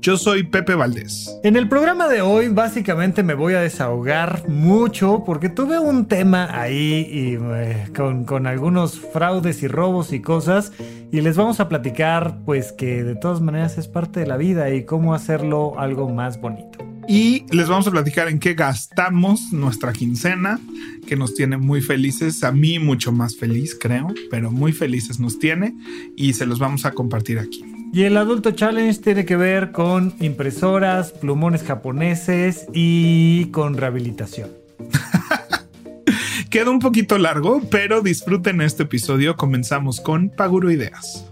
Yo soy Pepe Valdés. En el programa de hoy básicamente me voy a desahogar mucho porque tuve un tema ahí y, eh, con, con, algunos fraudes y robos y cosas y les vamos a platicar pues que de todas maneras es parte de la vida y cómo hacerlo algo más bonito. Y les vamos a platicar en qué gastamos nuestra quincena, que nos tiene muy felices, a mí mucho más feliz creo, pero muy felices nos tiene y se los vamos a compartir aquí. Y el Adulto Challenge tiene que ver con impresoras, plumones japoneses y con rehabilitación. Queda un poquito largo, pero disfruten este episodio. Comenzamos con Paguro Ideas.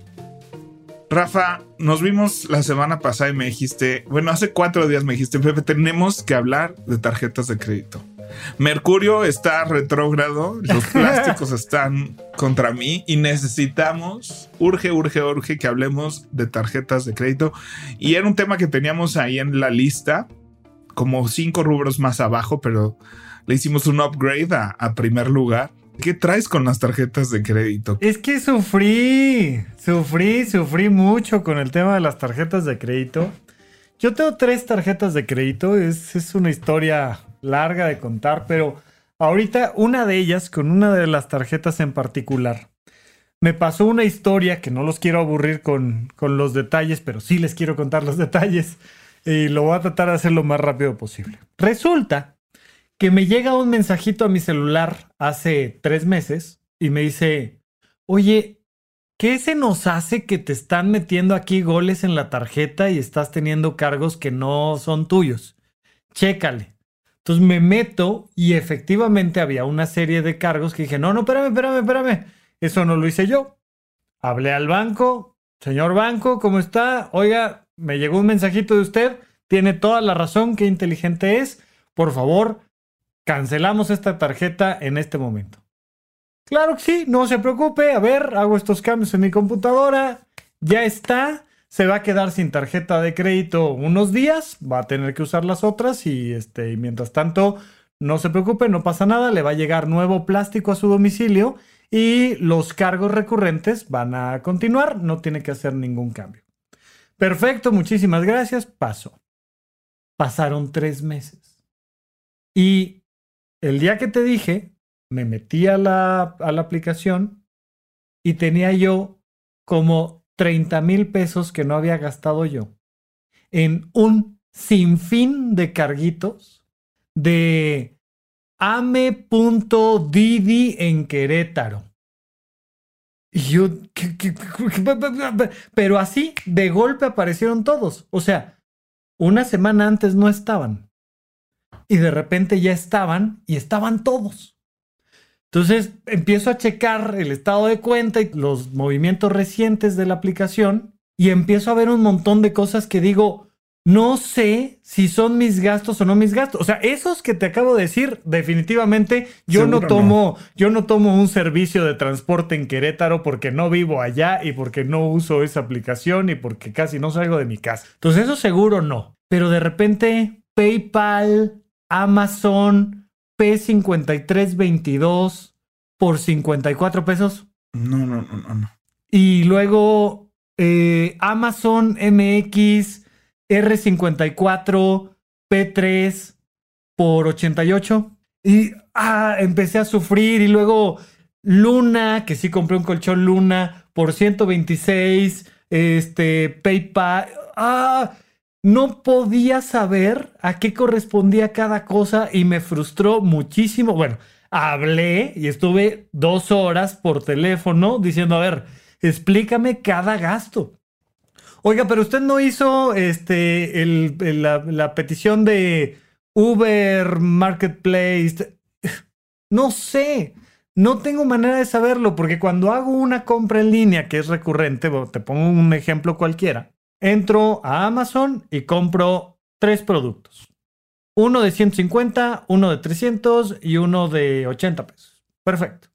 Rafa, nos vimos la semana pasada y me dijiste, bueno, hace cuatro días me dijiste, Pepe, tenemos que hablar de tarjetas de crédito. Mercurio está retrógrado, los plásticos están contra mí y necesitamos, urge, urge, urge que hablemos de tarjetas de crédito. Y era un tema que teníamos ahí en la lista, como cinco rubros más abajo, pero le hicimos un upgrade a, a primer lugar. ¿Qué traes con las tarjetas de crédito? Es que sufrí, sufrí, sufrí mucho con el tema de las tarjetas de crédito. Yo tengo tres tarjetas de crédito, es, es una historia larga de contar, pero ahorita una de ellas, con una de las tarjetas en particular, me pasó una historia que no los quiero aburrir con, con los detalles, pero sí les quiero contar los detalles y lo voy a tratar de hacer lo más rápido posible. Resulta que me llega un mensajito a mi celular hace tres meses y me dice, oye, ¿qué se nos hace que te están metiendo aquí goles en la tarjeta y estás teniendo cargos que no son tuyos? Chécale. Entonces me meto y efectivamente había una serie de cargos que dije, no, no, espérame, espérame, espérame. Eso no lo hice yo. Hablé al banco, señor banco, ¿cómo está? Oiga, me llegó un mensajito de usted, tiene toda la razón, qué inteligente es. Por favor, cancelamos esta tarjeta en este momento. Claro que sí, no se preocupe, a ver, hago estos cambios en mi computadora, ya está se va a quedar sin tarjeta de crédito unos días, va a tener que usar las otras y este, mientras tanto, no se preocupe, no pasa nada, le va a llegar nuevo plástico a su domicilio y los cargos recurrentes van a continuar, no tiene que hacer ningún cambio. Perfecto, muchísimas gracias, paso. Pasaron tres meses. Y el día que te dije, me metí a la, a la aplicación y tenía yo como 30 mil pesos que no había gastado yo en un sinfín de carguitos de ame.didi en Querétaro. Y yo, pero así, de golpe aparecieron todos. O sea, una semana antes no estaban. Y de repente ya estaban y estaban todos. Entonces empiezo a checar el estado de cuenta y los movimientos recientes de la aplicación y empiezo a ver un montón de cosas que digo, no sé si son mis gastos o no mis gastos. O sea, esos que te acabo de decir, definitivamente yo no tomo, yo no tomo un servicio de transporte en Querétaro porque no vivo allá y porque no uso esa aplicación y porque casi no salgo de mi casa. Entonces, eso seguro no. Pero de repente, PayPal, Amazon, P5322 por 54 pesos. No, no, no, no. Y luego eh, Amazon MX R54 P3 por 88. Y ah, empecé a sufrir. Y luego Luna, que sí compré un colchón Luna por 126. Este, PayPal. Ah, no podía saber a qué correspondía cada cosa y me frustró muchísimo. Bueno, hablé y estuve dos horas por teléfono diciendo, a ver, explícame cada gasto. Oiga, pero usted no hizo este, la, la petición de Uber Marketplace. No sé. No tengo manera de saberlo porque cuando hago una compra en línea que es recurrente, te pongo un ejemplo cualquiera, entro a Amazon y compro tres productos. Uno de 150, uno de 300 y uno de 80 pesos. Perfecto.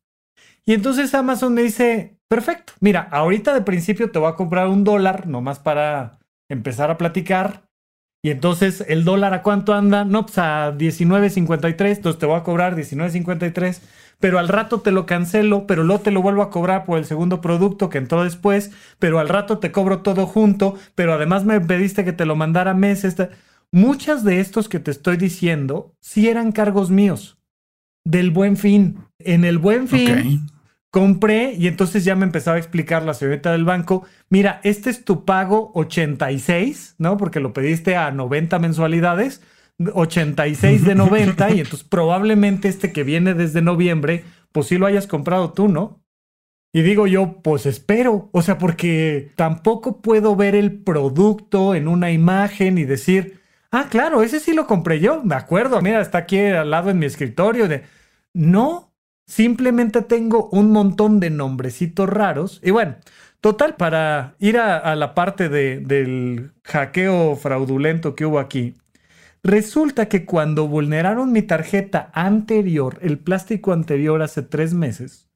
Y entonces Amazon me dice, perfecto, mira, ahorita de principio te voy a comprar un dólar, nomás para empezar a platicar. Y entonces el dólar a cuánto anda? No, pues a 19.53, entonces te voy a cobrar 19.53, pero al rato te lo cancelo, pero luego te lo vuelvo a cobrar por el segundo producto que entró después, pero al rato te cobro todo junto, pero además me pediste que te lo mandara meses. Muchas de estos que te estoy diciendo sí eran cargos míos del buen fin. En el buen fin compré y entonces ya me empezaba a explicar la señorita del banco, mira, este es tu pago 86, ¿no? Porque lo pediste a 90 mensualidades, 86 de 90 y entonces probablemente este que viene desde noviembre, pues sí lo hayas comprado tú, ¿no? Y digo yo, pues espero, o sea, porque tampoco puedo ver el producto en una imagen y decir, Ah, claro, ese sí lo compré yo, me acuerdo. Mira, está aquí al lado en mi escritorio. De... No, simplemente tengo un montón de nombrecitos raros. Y bueno, total, para ir a, la parte de, del hackeo fraudulento que hubo aquí, resulta que cuando vulneraron mi tarjeta anterior, el plástico anterior hace tres meses,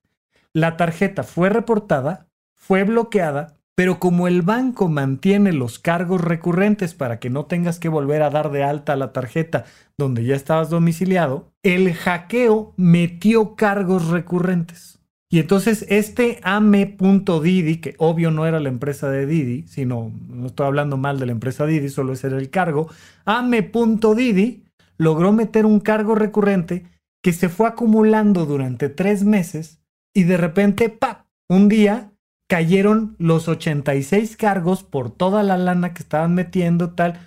la tarjeta fue reportada, fue bloqueada pero como el banco mantiene los cargos recurrentes para que no tengas que volver a dar de alta la tarjeta donde ya estabas domiciliado, el hackeo metió cargos recurrentes. Y entonces este ame.didi, que obvio no era la empresa de Didi, sino no estoy hablando mal de la empresa Didi, solo ese era el cargo, ame.didi logró meter un cargo recurrente que se fue acumulando durante tres meses y de repente, ¡pap! Un día cayeron los 86 cargos por toda la lana que estaban metiendo, tal.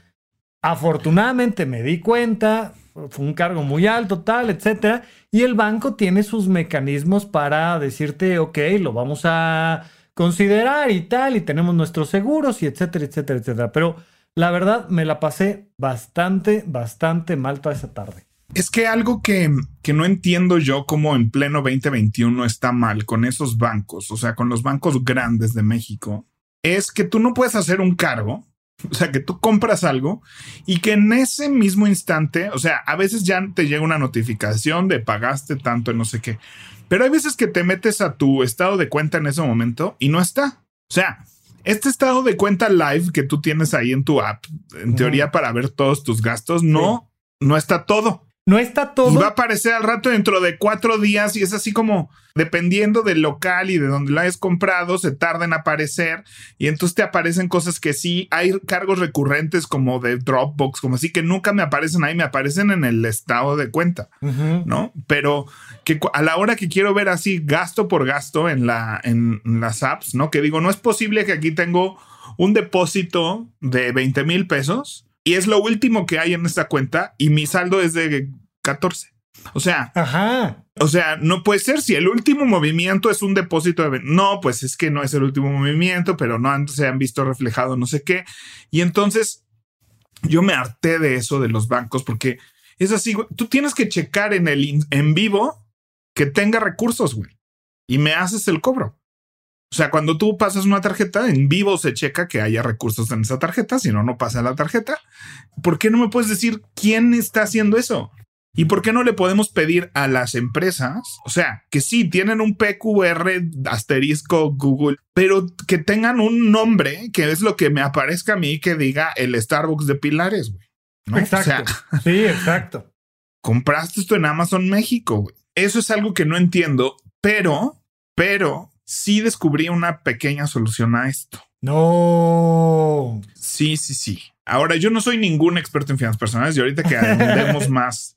Afortunadamente me di cuenta, fue un cargo muy alto, tal, etcétera. Y el banco tiene sus mecanismos para decirte, ok, lo vamos a considerar y tal, y tenemos nuestros seguros y etcétera, etcétera, etcétera. Pero la verdad me la pasé bastante, bastante mal toda esa tarde. Es que algo que, que, no entiendo yo como en pleno 2021 está mal con esos bancos, o sea, con los bancos grandes de México, es que tú no puedes hacer un cargo, o sea, que tú compras algo y que en ese mismo instante, o sea, a veces ya te llega una notificación de pagaste tanto, no sé qué, pero hay veces que te metes a tu estado de cuenta en ese momento y no está. O sea, este estado de cuenta live que tú tienes ahí en tu app, en teoría para ver todos tus gastos, no, no está todo. No está todo. Y va a aparecer al rato dentro de cuatro días y es así como dependiendo del local y de donde lo hayas comprado, se tarda en aparecer y entonces te aparecen cosas que sí hay cargos recurrentes como de Dropbox, como así que nunca me aparecen ahí, me aparecen en el estado de cuenta, ¿no? Pero que a la hora que quiero ver así gasto por gasto en la en las apps, ¿no? Que digo, no es posible que aquí tengo un depósito de 20 mil pesos y es lo último que hay en esta cuenta y mi saldo es de 14. O sea, Ajá. o sea, no puede ser si el último movimiento es un depósito de no, pues es que no es el último movimiento, pero no se han visto reflejado no sé qué. Y entonces yo me harté de eso de los bancos porque es así, tú tienes que checar en el en vivo que tenga recursos, güey, y me haces el cobro. O sea, cuando tú pasas una tarjeta, en vivo se checa que haya recursos en esa tarjeta, si no, no pasa la tarjeta. ¿Por qué no me puedes decir quién está haciendo eso? ¿Y por qué no le podemos pedir a las empresas? O sea, que sí, tienen un PQR asterisco Google, pero que tengan un nombre que es lo que me aparezca a mí que diga el Starbucks de Pilares, güey. Exacto. sí, exacto. Compraste esto en Amazon México, güey. Eso es algo que no entiendo, pero, pero sí descubrí una pequeña solución a esto. No. Sí, sí, sí. Ahora, yo no soy ningún experto en finanzas personales y ahorita que andemos más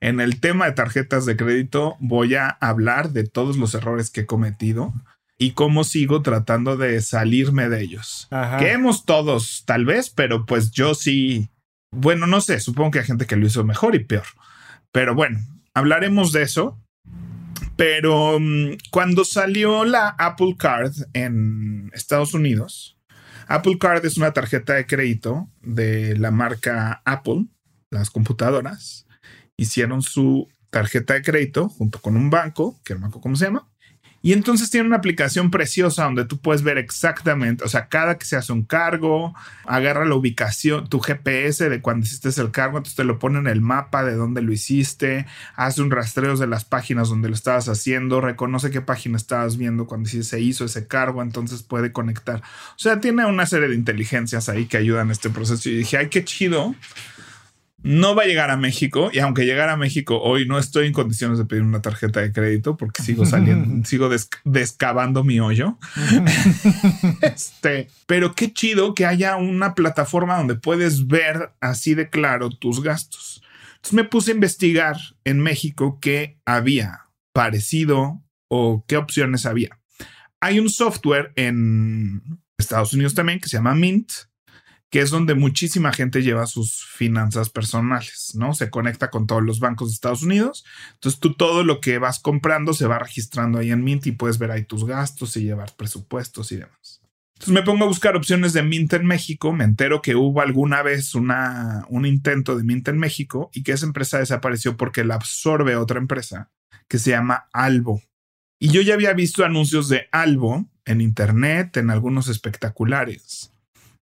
en el tema de tarjetas de crédito, voy a hablar de todos los errores que he cometido y cómo sigo tratando de salirme de ellos. Que hemos todos, tal vez, pero pues yo sí. Bueno, no sé, supongo que hay gente que lo hizo mejor y peor. Pero bueno, hablaremos de eso. Pero mm, cuando salió la Apple Card en Estados Unidos, Apple Card es una tarjeta de crédito de la marca Apple, las computadoras. Hicieron su tarjeta de crédito junto con un banco, que no me acuerdo cómo se llama, Y entonces tiene una aplicación preciosa donde tú puedes ver exactamente, o sea, cada que se hace un cargo, agarra la ubicación, tu GPS de cuando hiciste el cargo, entonces te lo pone en el mapa de dónde lo hiciste, hace un rastreo de las páginas donde lo estabas haciendo, reconoce qué página estabas viendo cuando se hizo ese cargo, entonces puede conectar. O sea, tiene una serie de inteligencias ahí que ayudan a este proceso. Y dije, ay, qué chido no va a llegar a México y aunque llegara a México hoy no estoy en condiciones de pedir una tarjeta de crédito porque sigo saliendo, sigo descavando mi hoyo. este, pero qué chido que haya una plataforma donde puedes ver así de claro tus gastos. Entonces me puse a investigar en México qué había parecido o qué opciones había. Hay un software en Estados Unidos también que se llama Mint que es donde muchísima gente lleva sus finanzas personales, ¿no? Se conecta con todos los bancos de Estados Unidos. Entonces tú todo lo que vas comprando se va registrando ahí en Mint y puedes ver ahí tus gastos y llevar presupuestos y demás. Entonces me pongo a buscar opciones de Mint en México, me entero que hubo alguna vez un intento de Mint en México y que esa empresa desapareció porque la absorbe otra empresa que se llama Albo. Y yo ya había visto anuncios de Albo en internet, en algunos espectaculares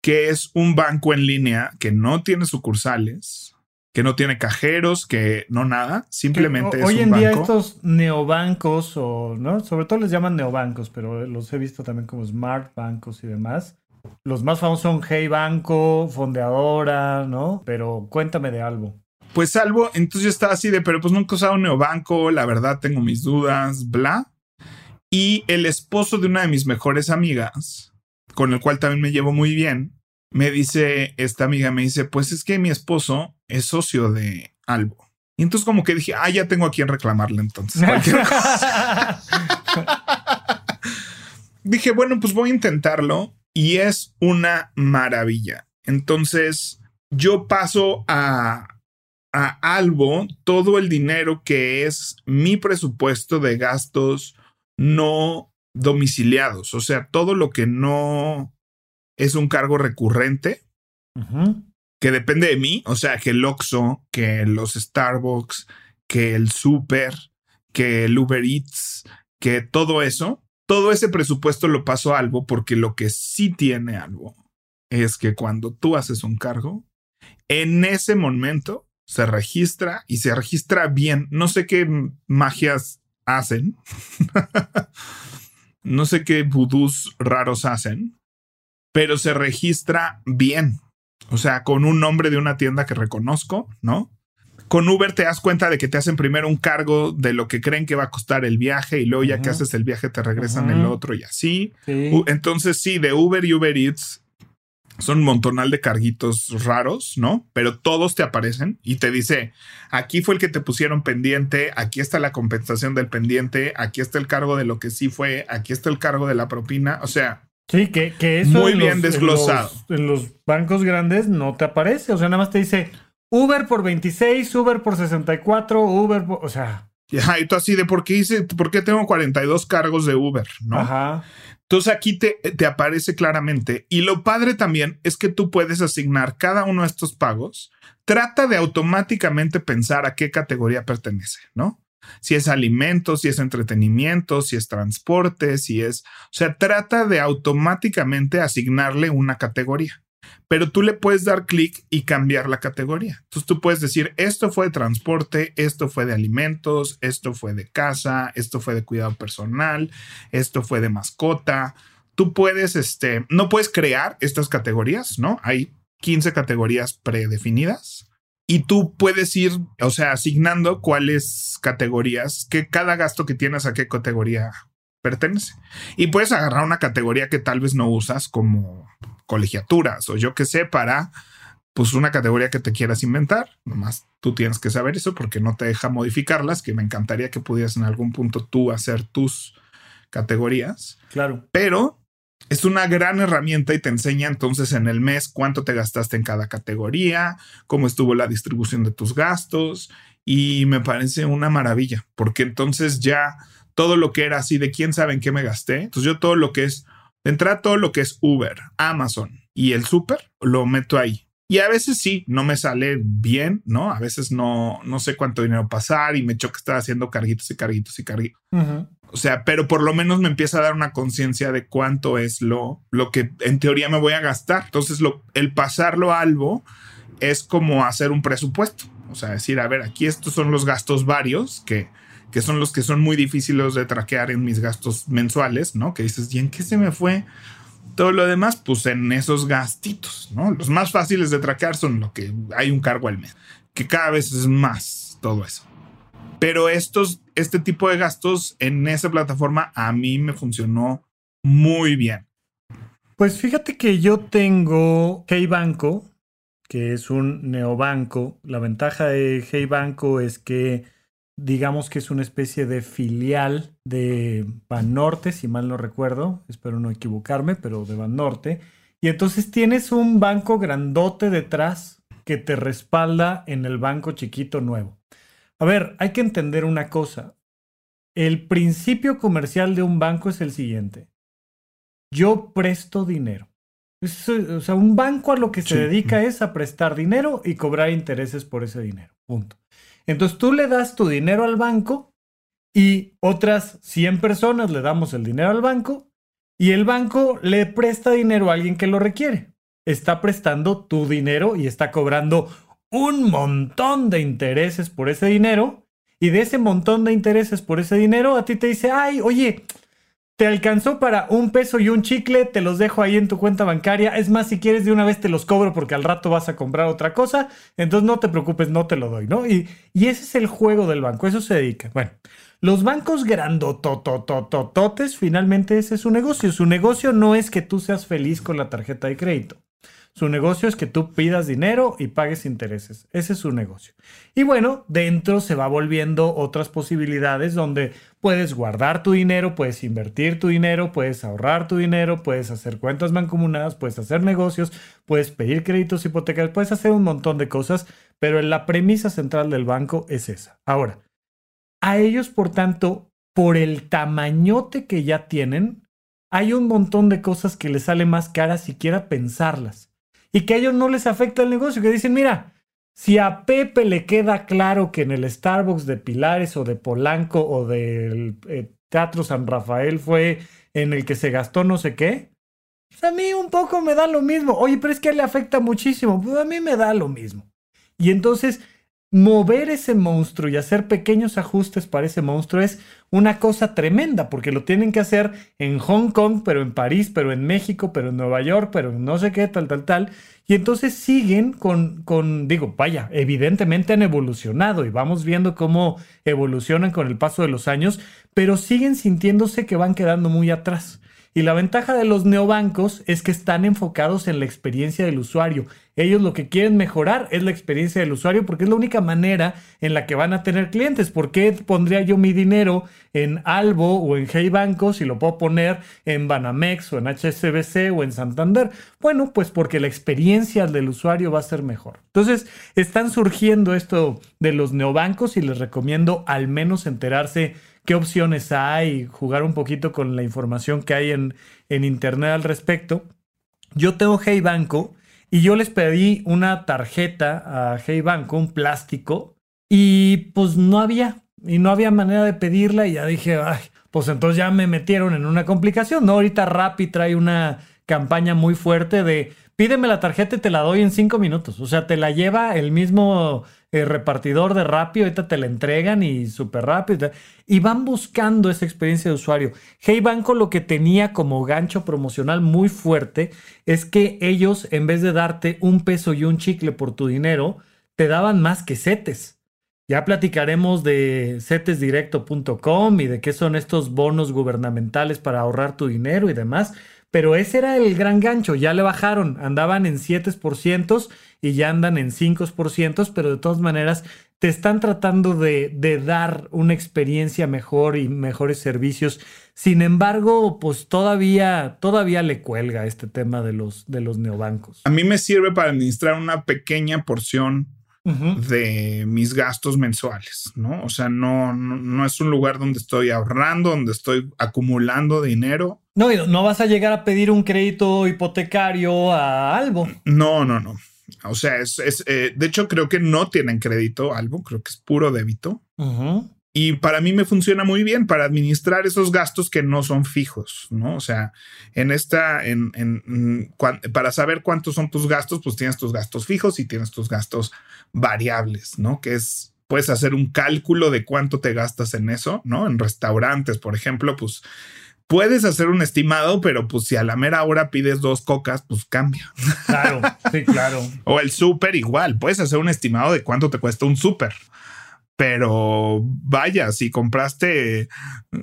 que es un banco en línea que no tiene sucursales, que no tiene cajeros, que no nada, simplemente es hoy en día estos neobancos o no, sobre todo les llaman neobancos, pero los he visto también como smart bancos y demás. Los más famosos son Hey Banco, Fondeadora, ¿no? Pero cuéntame de algo. Pues algo, entonces yo estaba así de, pero pues nunca he usado un neobanco, la verdad tengo mis dudas, bla. Y el esposo de una de mis mejores amigas, con el cual también me llevo muy bien, me dice esta amiga, me dice, pues es que mi esposo es socio de Albo. Y entonces como que dije, ah, ya tengo a quien reclamarle entonces. dije, bueno, pues voy a intentarlo y es una maravilla. Entonces yo paso a, a Albo todo el dinero que es mi presupuesto de gastos no domiciliados, o sea, todo lo que no es un cargo recurrente que depende de mí, o sea, que el Oxxo, que los Starbucks, que el Super, que el Uber Eats, que todo eso, todo ese presupuesto lo paso a algo porque lo que sí tiene algo es que cuando tú haces un cargo, en ese momento se registra y se registra bien. No sé qué magias hacen. no sé qué vudús raros hacen, pero se registra bien. O sea, con un nombre de una tienda que reconozco, ¿no? Con Uber te das cuenta de que te hacen primero un cargo de lo que creen que va a costar el viaje y luego ya que haces el viaje te regresan el otro y así. Entonces sí, de Uber y Uber Eats son un montonal de carguitos raros, ¿no? Pero todos te aparecen y te dice, aquí fue el que te pusieron pendiente, aquí está la compensación del pendiente, aquí está el cargo de lo que sí fue, aquí está el cargo de la propina, o sea, Sí, que, que eso muy bien desglosado. En los, bancos grandes no te aparece, o sea, nada más te dice Uber por 26, Uber por 64, Uber, por, o sea. y tú así de por qué hice, por qué tengo 42 cargos de Uber, ¿no? Ajá. Entonces aquí te, te aparece claramente. Y lo padre también es que tú puedes asignar cada uno de estos pagos. Trata de automáticamente pensar a qué categoría pertenece, ¿no? Si es alimentos, si es entretenimiento, si es transporte, si es, o sea, trata de automáticamente asignarle una categoría. Pero tú le puedes dar clic y cambiar la categoría. Entonces tú puedes decir, esto fue de transporte, esto fue de alimentos, esto fue de casa, esto fue de cuidado personal, esto fue de mascota. Tú puedes, este, no puedes crear estas categorías, ¿no? Hay 15 categorías predefinidas y tú puedes ir, o sea, asignando cuáles categorías, que cada gasto que tienes a qué categoría pertenece. Y puedes agarrar una categoría que tal vez no usas como colegiaturas o yo que sé para pues una categoría que te quieras inventar. Nomás tú tienes que saber eso porque no te deja modificarlas, que me encantaría que pudieras en algún punto tú hacer tus categorías. Claro. Pero es una gran herramienta y te enseña entonces en el mes cuánto te gastaste en cada categoría, cómo estuvo la distribución de tus gastos y me parece una maravilla porque entonces ya todo lo que era así de quién sabe en qué me gasté, entonces yo todo lo que es, de todo lo que es Uber, Amazon y el súper lo meto ahí. Y a veces sí, no me sale bien, ¿no? A veces no, no sé cuánto dinero pasar y me choca estar haciendo carguitos y carguitos y carguitos. O sea, pero por lo menos me empieza a dar una conciencia de cuánto es lo, lo que en teoría me voy a gastar. Entonces, lo, el pasarlo a algo es como hacer un presupuesto. O sea, decir, a ver, aquí estos son los gastos varios que, que son los que son muy difíciles de traquear en mis gastos mensuales, ¿no? Que dices, ¿y en qué se me fue? Todo lo demás, pues en esos gastitos, ¿no? Los más fáciles de traquear son lo que hay un cargo al mes, que cada vez es más todo eso. Pero estos, este tipo de gastos en esa plataforma a mí me funcionó muy bien. Pues fíjate que yo tengo Hey Banco, que es un neobanco. La ventaja de Hey Banco es que digamos que es una especie de filial de Banorte, si mal no recuerdo, espero no equivocarme, pero de Banorte. Y entonces tienes un banco grandote detrás que te respalda en el banco chiquito nuevo. A ver, hay que entender una cosa. El principio comercial de un banco es el siguiente. Yo presto dinero. o sea, un banco a lo que se dedica es a prestar dinero y cobrar intereses por ese dinero. Punto. Entonces tú le das tu dinero al banco y otras 100 personas le damos el dinero al banco y el banco le presta dinero a alguien que lo requiere. Está prestando tu dinero y está cobrando un montón de intereses por ese dinero y de ese montón de intereses por ese dinero a ti te dice, ay, oye, te alcanzó para un peso y un chicle, te los dejo ahí en tu cuenta bancaria. Es más, si quieres de una vez te los cobro porque al rato vas a comprar otra cosa. Entonces no te preocupes, no te lo doy, ¿no? Y, y ese es el juego del banco, eso se dedica. Bueno, los bancos grandotototototes, finalmente ese es su negocio. Su negocio no es que tú seas feliz con la tarjeta de crédito. Su negocio es que tú pidas dinero y pagues intereses. Ese es su negocio. Y bueno, dentro se va volviendo otras posibilidades donde puedes guardar tu dinero, puedes invertir tu dinero, puedes ahorrar tu dinero, puedes hacer cuentas mancomunadas, puedes hacer negocios, puedes pedir créditos hipotecarios, puedes hacer un montón de cosas, pero la premisa central del banco es esa. Ahora, a ellos, por tanto, por el tamañote que ya tienen, hay un montón de cosas que les sale más cara siquiera pensarlas y que a ellos no les afecta el negocio, que dicen, mira, si a Pepe le queda claro que en el Starbucks de Pilares o de Polanco o del eh, Teatro San Rafael fue en el que se gastó no sé qué, pues a mí un poco me da lo mismo. Oye, pero es que le afecta muchísimo. Pues a mí me da lo mismo. Y entonces mover ese monstruo y hacer pequeños ajustes para ese monstruo es una cosa tremenda, porque lo tienen que hacer en Hong Kong, pero en París, pero en México, pero en Nueva York, pero en no sé qué, tal, tal, tal. Y entonces siguen con, con, digo, vaya, evidentemente han evolucionado y vamos viendo cómo evolucionan con el paso de los años, pero siguen sintiéndose que van quedando muy atrás. Y la ventaja de los neobancos es que están enfocados en la experiencia del usuario. Ellos lo que quieren mejorar es la experiencia del usuario porque es la única manera en la que van a tener clientes. ¿Por qué pondría yo mi dinero en Albo o en Hey Banco si lo puedo poner en Banamex o en HSBC o en Santander? Bueno, pues porque la experiencia del usuario va a ser mejor. Entonces, están surgiendo esto de los neobancos y les recomiendo al menos enterarse qué opciones hay, jugar un poquito con la información que hay en, en internet al respecto. Yo tengo Hey Banco y yo les pedí una tarjeta a Hey Banco, un plástico, y pues no había, y no había manera de pedirla y ya dije, ay, pues entonces ya me metieron en una complicación, ¿no? Ahorita Rappi trae una campaña muy fuerte de pídeme la tarjeta y te la doy en cinco minutos. O sea, te la lleva el mismo eh, repartidor de Rappi, ahorita te la entregan y súper rápido. Y van buscando esa experiencia de usuario. Hey Banco lo que tenía como gancho promocional muy fuerte es que ellos, en vez de darte un peso y un chicle por tu dinero, te daban más que setes. Ya platicaremos de setesdirecto.com y de qué son estos bonos gubernamentales para ahorrar tu dinero y demás. Pero ese era el gran gancho, ya le bajaron, andaban en 7% y ya andan en 5%, pero de todas maneras te están tratando de, de, dar una experiencia mejor y mejores servicios. Sin embargo, pues todavía, todavía le cuelga este tema de los, de los neobancos. A mí me sirve para administrar una pequeña porción de mis gastos mensuales, ¿no? O sea, no, no, es un lugar donde estoy ahorrando, donde estoy acumulando dinero. No, no vas a llegar a pedir un crédito hipotecario a algo. No, no, no. O sea, es, es eh, de hecho creo que no tienen crédito algo, creo que es puro débito. Y para mí me funciona muy bien para administrar esos gastos que no son fijos, ¿no? O sea, en esta, en, en, para saber cuántos son tus gastos, pues tienes tus gastos fijos y tienes tus gastos variables, ¿no? Que es, puedes hacer un cálculo de cuánto te gastas en eso, ¿no? En restaurantes, por ejemplo, pues puedes hacer un estimado, pero pues si a la mera hora pides dos cocas, pues cambia. Claro, sí, claro. o el súper igual, puedes hacer un estimado de cuánto te cuesta un súper. Pero vaya, si compraste,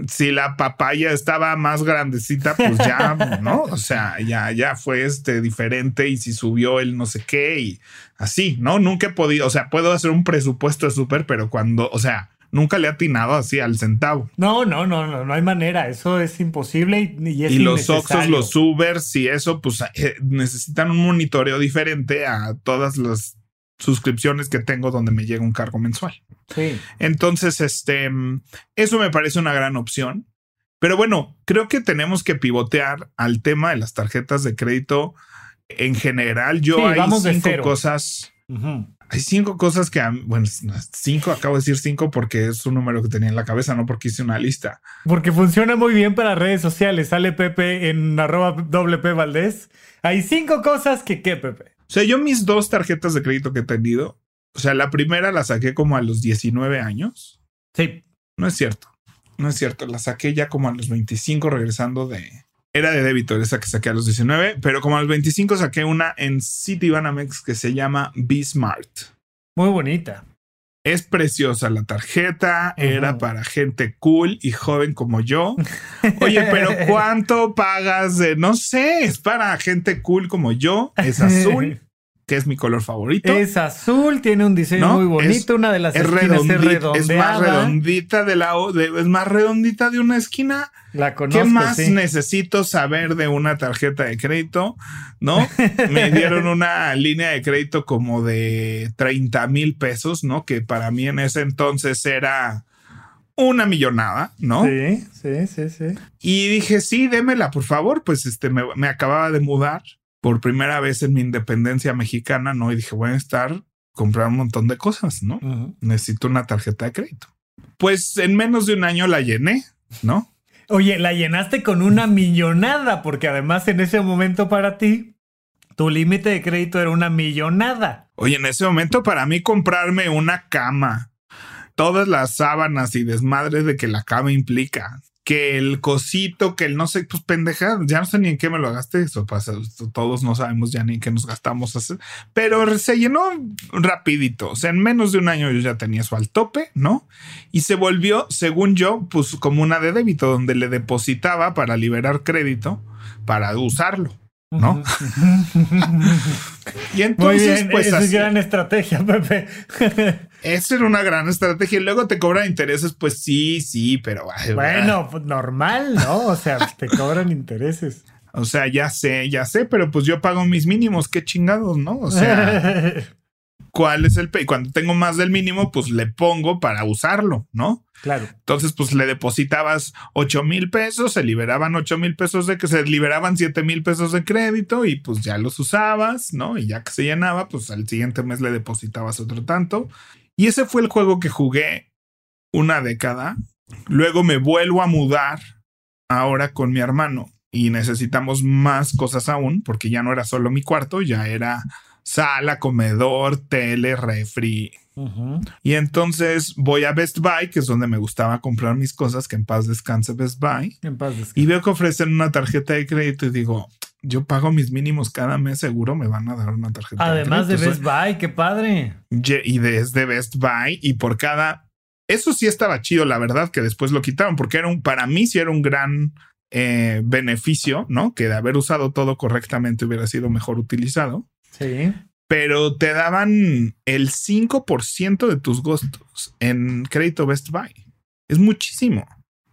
si la papaya estaba más grandecita, pues ya, ¿no? O sea, ya, ya fue este diferente y si subió el no sé qué y así, ¿no? Nunca he podido, o sea, puedo hacer un presupuesto de súper, pero cuando, o sea, nunca le ha atinado así al centavo. No, no, no, no, no hay manera. Eso es imposible y, y los Oxos, los Ubers y eso, pues eh, necesitan un monitoreo diferente a todas las suscripciones que tengo donde me llega un cargo mensual. Sí. Entonces, este, eso me parece una gran opción. Pero bueno, creo que tenemos que pivotear al tema de las tarjetas de crédito en general. Yo hay cinco cosas. Hay cinco cosas que, bueno, cinco, acabo de decir cinco porque es un número que tenía en la cabeza, no porque hice una lista. Porque funciona muy bien para redes sociales. Sale Pepe en arroba WP Valdés. Hay cinco cosas que, ¿qué, Pepe? O sea, yo mis dos tarjetas de crédito que he tenido, o sea, la primera la saqué como a los 19 años. Sí. No es cierto. No es cierto. La saqué ya como a los 25 regresando de... Era de débito esa que saqué a los 19, pero como a los 25 saqué una en Citibanamex que se llama B-Smart. Muy bonita. Es preciosa la tarjeta, era para gente cool y joven como yo. Oye, pero ¿cuánto pagas de, no sé, es para gente cool como yo, es azul, que es mi color favorito. Es azul, tiene un diseño muy bonito, una de las es esquinas es Es más redondita de la es más redondita de una esquina. La conozco, ¿Qué más necesito saber de una tarjeta de crédito? ¿No? Me dieron una línea de crédito como de 30 mil pesos, ¿no? Que para mí en ese entonces era una millonada, ¿no? Sí, sí, sí, sí. Y dije, sí, démela, por favor. Pues este me, me acababa de mudar por primera vez en mi independencia mexicana, ¿no? Y dije, voy a estar, comprar un montón de cosas, ¿no? Necesito una tarjeta de crédito. Pues en menos de un año la llené, ¿no? Oye, la llenaste con una millonada, porque además en ese momento para ti, tu límite de crédito era una millonada. Oye, en ese momento para mí comprarme una cama, todas las sábanas y desmadres de que la cama implica, que el cosito, que el no sé, pues pendeja, ya no sé ni en qué me lo gasté, eso pasa, todos no sabemos ya ni en qué nos gastamos, hacer, pero se llenó rapidito, o sea, en menos de un año yo ya tenía eso al tope, ¿no? Y se volvió, según yo, pues como una de débito, donde le depositaba para liberar crédito, para usarlo. ¿no? y entonces, pues. Esa es gran estrategia, Pepe. Esa era una gran estrategia. Y luego te cobran intereses, pues sí, sí, pero. bueno, pues normal, ¿no? O sea, te cobran intereses. O sea, ya sé, ya sé, pero pues yo pago mis mínimos, qué chingados, ¿no? O sea. cuál es el pay. Cuando tengo más del mínimo, pues le pongo para usarlo, ¿no? Claro. Entonces, pues le depositabas 8 mil pesos, se liberaban 8 mil pesos de que se liberaban 7 mil pesos de crédito y pues ya los usabas, ¿no? Y ya que se llenaba, pues al siguiente mes le depositabas otro tanto. Y ese fue el juego que jugué una década. Luego me vuelvo a mudar ahora con mi hermano y necesitamos más cosas aún porque ya no era solo mi cuarto, ya era sala, comedor, tele, refri. Y entonces voy a Best Buy, que es donde me gustaba comprar mis cosas, que en paz descanse Best Buy. En paz descanse. Y veo que ofrecen una tarjeta de crédito y digo, yo pago mis mínimos cada mes, seguro me van a dar una tarjeta. Además de, Best Buy, qué padre. Y desde Best Buy y por cada... Eso sí estaba chido, la verdad, que después lo quitaron, porque era un, para mí sí era un gran eh, beneficio, ¿no? Que de haber usado todo correctamente hubiera sido mejor utilizado. Sí. Pero te daban el 5% de tus gastos en crédito Best Buy. Es muchísimo.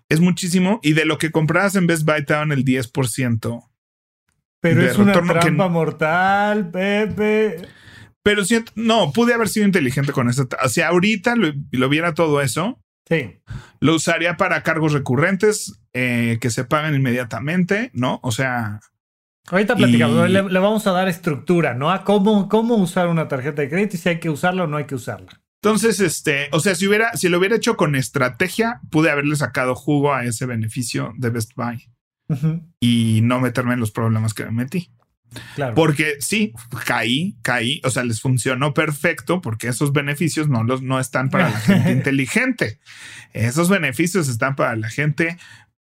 Es muchísimo. Y de lo que comprabas en Best Buy te daban el 10%. Pero es una trampa mortal, Pepe. Pero si, no, pude haber sido inteligente con eso. O sea, ahorita lo, lo viera todo eso. Sí. Lo usaría para cargos recurrentes eh, que se pagan inmediatamente, ¿no? O sea, Ahorita platicamos, le, vamos a dar estructura, ¿no? A cómo, cómo usar una tarjeta de crédito y si hay que usarla o no hay que usarla. Entonces, este, o sea, si hubiera, si lo hubiera hecho con estrategia, pude haberle sacado jugo a ese beneficio de Best Buy y no meterme en los problemas que me metí. Claro. Porque sí, caí, caí, o sea, les funcionó perfecto porque esos beneficios no los no están para la gente inteligente. Esos beneficios están para la gente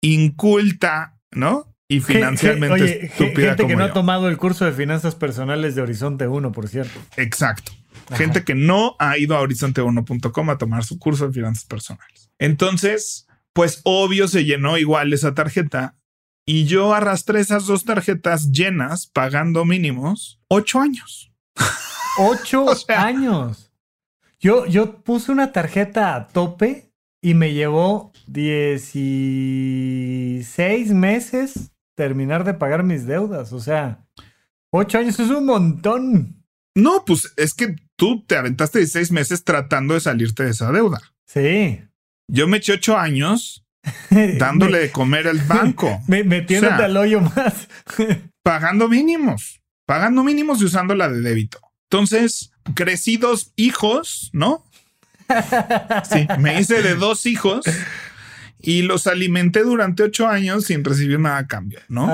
inculta, ¿no? Y financieramente Oye, gente que no ha tomado el curso de finanzas personales de Horizonte 1, por cierto. Exacto. Gente que no ha ido a horizonte1.com a tomar su curso de finanzas personales. Entonces, pues obvio se llenó igual esa tarjeta y yo arrastré esas dos tarjetas llenas pagando mínimos ocho años. Ocho años. Yo, yo puse una tarjeta a tope y me llevó 16 meses terminar de pagar mis deudas. O sea, ocho años es un montón. No, pues es que tú te aventaste 16 meses tratando de salirte de esa deuda. Sí. Yo me eché ocho años dándole de comer al banco. metiéndote al hoyo más. pagando mínimos, pagando mínimos y usando la de débito. Entonces, crecí dos hijos, ¿no? Sí, me hice de dos hijos y los alimenté durante ocho años sin recibir nada a cambio, ¿no?